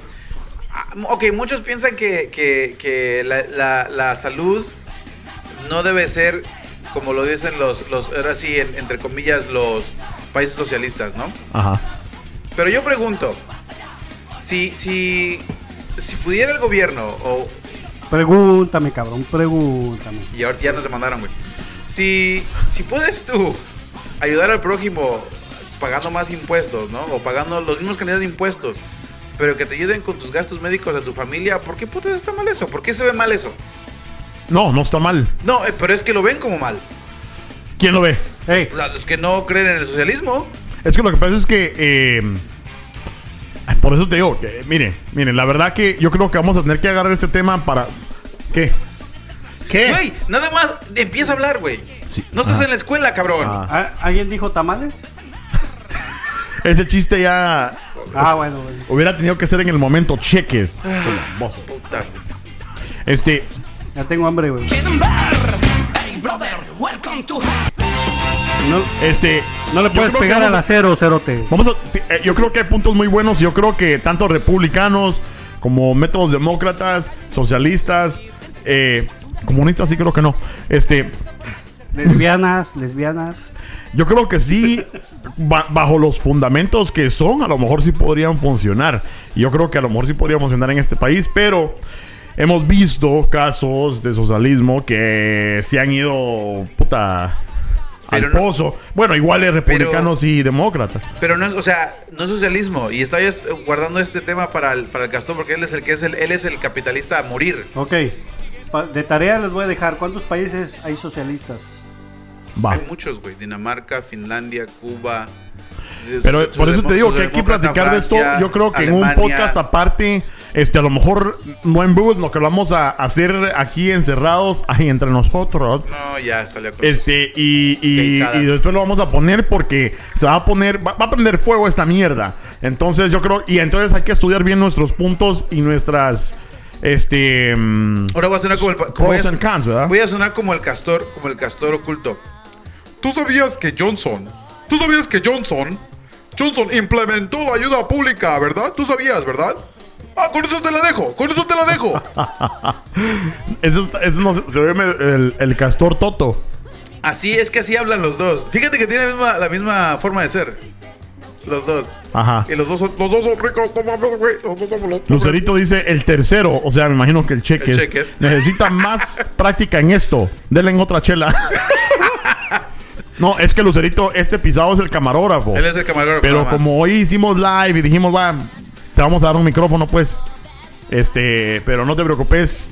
ah, Ok, muchos piensan que, que, que la, la- la salud no debe ser como lo dicen los, los ahora sí, en- entre comillas, los países socialistas, ¿no? Ajá. Pero yo pregunto, si, si, si pudiera el gobierno, o, Pregúntame, cabrón, pregúntame. y ahora ya nos demandaron, güey, si, si puedes tú ayudar al prójimo pagando más impuestos, ¿no? O pagando los mismos cantidades de impuestos, pero que te ayuden con tus gastos médicos de tu familia, ¿por qué putas está mal eso? ¿Por qué se ve mal eso? No, no está mal. No, eh, pero es que lo ven como mal. ¿Quién lo ve? Hey, Los que no creen en el socialismo, Es que lo que pasa es que. eh, por eso te digo, que, miren, miren, la verdad que yo creo que vamos a tener que agarrar ese tema para. ¿Qué? ¿Qué? güey, nada más empieza a hablar, güey. Sí. No estás Ah. en la escuela, cabrón. Ah. ¿a- ¿alguien dijo tamales? Ese chiste ya Ah, bueno, güey. hubiera tenido que ser en el momento cheques. Puta. Este, Ya tengo hambre, güey. Hey brother, welcome to No, este. no le puedes pegar al acero, cerote. Vamos a, eh, yo creo que hay puntos muy buenos. Yo creo que tanto republicanos como métodos demócratas, socialistas, eh, comunistas, sí creo que no. Este, Lesbianas, lesbianas. Yo creo que sí, ba- bajo los fundamentos que son, a lo mejor sí podrían funcionar. Y Yo creo que a lo mejor sí podría funcionar en este país, pero hemos visto casos de socialismo que se han ido, puta. Pero al no- pozo. Bueno, igual es republicanos y demócratas. Pero no es, o sea, no es socialismo. Y estaba yo guardando este tema para el, para el Castor porque él es el que es el, él es el capitalista a morir. Ok. De tarea les voy a dejar. ¿Cuántos países hay socialistas? Va. Hay muchos, güey. Dinamarca, Finlandia, Cuba. Pero su- por eso te digo que hay que platicar de esto. Yo creo que en un podcast aparte, este, a lo mejor no en vivo, que lo vamos a hacer aquí encerrados, ahí entre nosotros. No, ya salió con Este, y, y, después lo vamos a poner porque se va a poner, va, va a prender fuego esta mierda. Entonces yo creo, y entonces hay que estudiar bien nuestros puntos y nuestras, este, Ahora voy a sonar como el. como voy, a, voy a sonar como el castor, como el castor oculto. ¿Tú sabías que Johnson? ¿Tú sabías que Johnson? Johnson implementó la ayuda pública, ¿verdad? ¿Tú sabías, verdad? Ah, con eso te la dejo, con eso te la dejo. Eso, está- eso no, se ve el, el castor Toto. Así es que así hablan los dos. Fíjate que tienen la misma, la misma forma de ser. Los dos. Ajá. Y los dos son, los dos son ricos. Lucerito dice el tercero, o sea, me imagino que el cheques, El Cheques. necesita más práctica en esto. Denle en otra chela. no, es que Lucerito, este pisado es el camarógrafo. Él es el camarógrafo. Pero como hoy hicimos live y dijimos, va, te vamos a dar un micrófono, pues. Este, pero no te preocupes.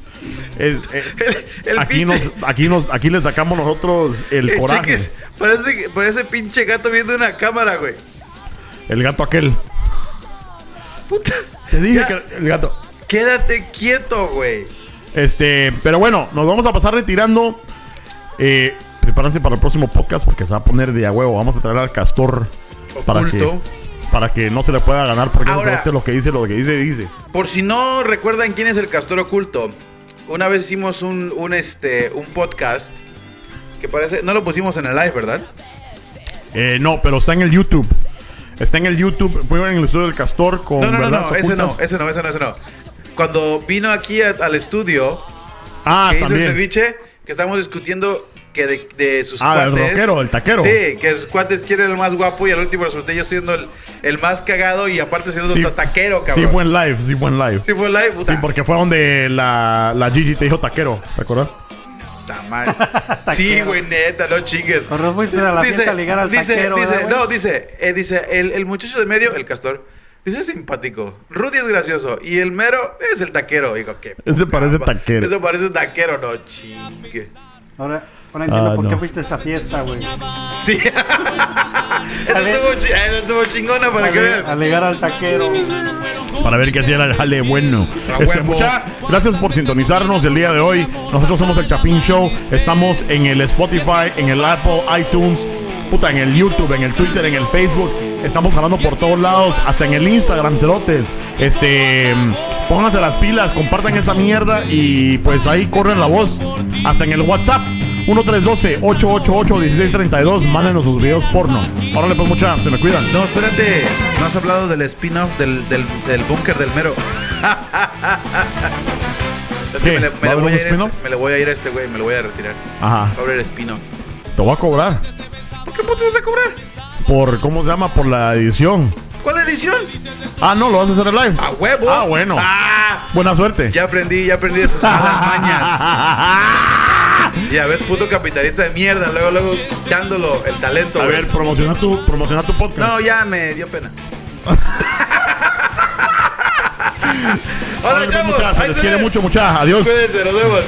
Es, eh, El- el aquí, pinche- nos, aquí, nos, aquí le sacamos nosotros el Eh, coraje. cheques, parece, parece pinche gato viendo una cámara, güey. El gato aquel. Puta. Te dije Ya. que el gato. Quédate quieto, güey. Este, pero bueno, nos vamos a pasar retirando. Eh, prepárense para el próximo podcast porque se va a poner de a huevo. Vamos a traer al castor para que, Oculto. para que no se le pueda ganar porque Ahora- no lo que dice, lo que dice, dice. Por si no recuerdan quién es el castor oculto, una vez hicimos un, un, este, un podcast que parece. No lo pusimos en el live, ¿verdad? Eh, no, pero está en el YouTube. Está en el YouTube. Fue en el estudio del Castor con No, no, no, ese no, ese no, ese no, ese no. Cuando vino aquí a- al estudio, Ah, que hizo el también. ceviche, que estamos discutiendo que de, de sus Ah, el cuates. rockero, el taquero. Sí, que sus cuates quieren el más guapo y al último resulté yo siendo el, el más cagado y aparte siendo Sí, un taquero, cabrón. Sí, fue en live, sí fue en live. Sí fue live, puta. Sí, porque fue donde la, la Gigi te dijo taquero, ¿te acuerdas? Madre. sí, güey, neta, no chingues. La a ligar al dice, taquero, dice, no, dice, eh, dice, el, el muchacho de medio, el castor, dice es simpático. Rudy es gracioso. Y el mero es el taquero. Digo, ¿qué? Ese parece taquero. Ese parece taquero, no chingue. Ahora, ahora entiendo Ah, por qué fuiste a esa fiesta, güey. Sí. eso, estuvo, chi- eso estuvo chingona para que vean. A ligar al taquero. Para ver qué hacía el jale bueno. A Este, huevo. mucha, gracias por sintonizarnos el día de hoy. Nosotros somos el Chapín Show. Estamos en el Spotify, en el Apple, iTunes, puta, en el YouTube, en el Twitter, en el Facebook. Estamos hablando por todos lados, hasta en el Instagram, cerotes. Este, pónganse las pilas, compartan esta mierda y pues ahí corren la voz. Hasta en el WhatsApp. 1312-888-1632. Mándenos sus videos porno. Órale, pues mucha, se me cuidan. No, espérate. No has hablado del spin-off del, del, del búnker del mero. es que me le, ¿Va me le voy a ir este, me le voy a ir a este güey, me lo voy a retirar. Ajá. A abrir spin-off. Te voy a cobrar. ¿Por qué puto vas a cobrar? Por, ¿cómo se llama? Por la edición. ¿Cuál edición? Ah, no, lo vas a hacer en live. ¡A huevo! Ah, bueno. ¡Ah! Buena suerte. Ya aprendí, ya aprendí de sus malas mañas. Ya ves, puto capitalista de mierda, luego, luego dándolo el talento, A güey. ver, promociona tu, promociona tu podcast. No, ya me dio pena. Hola, pues, chavos. ahí les se quiere mucho, muchachos. Adiós. Cuídense, nos vemos.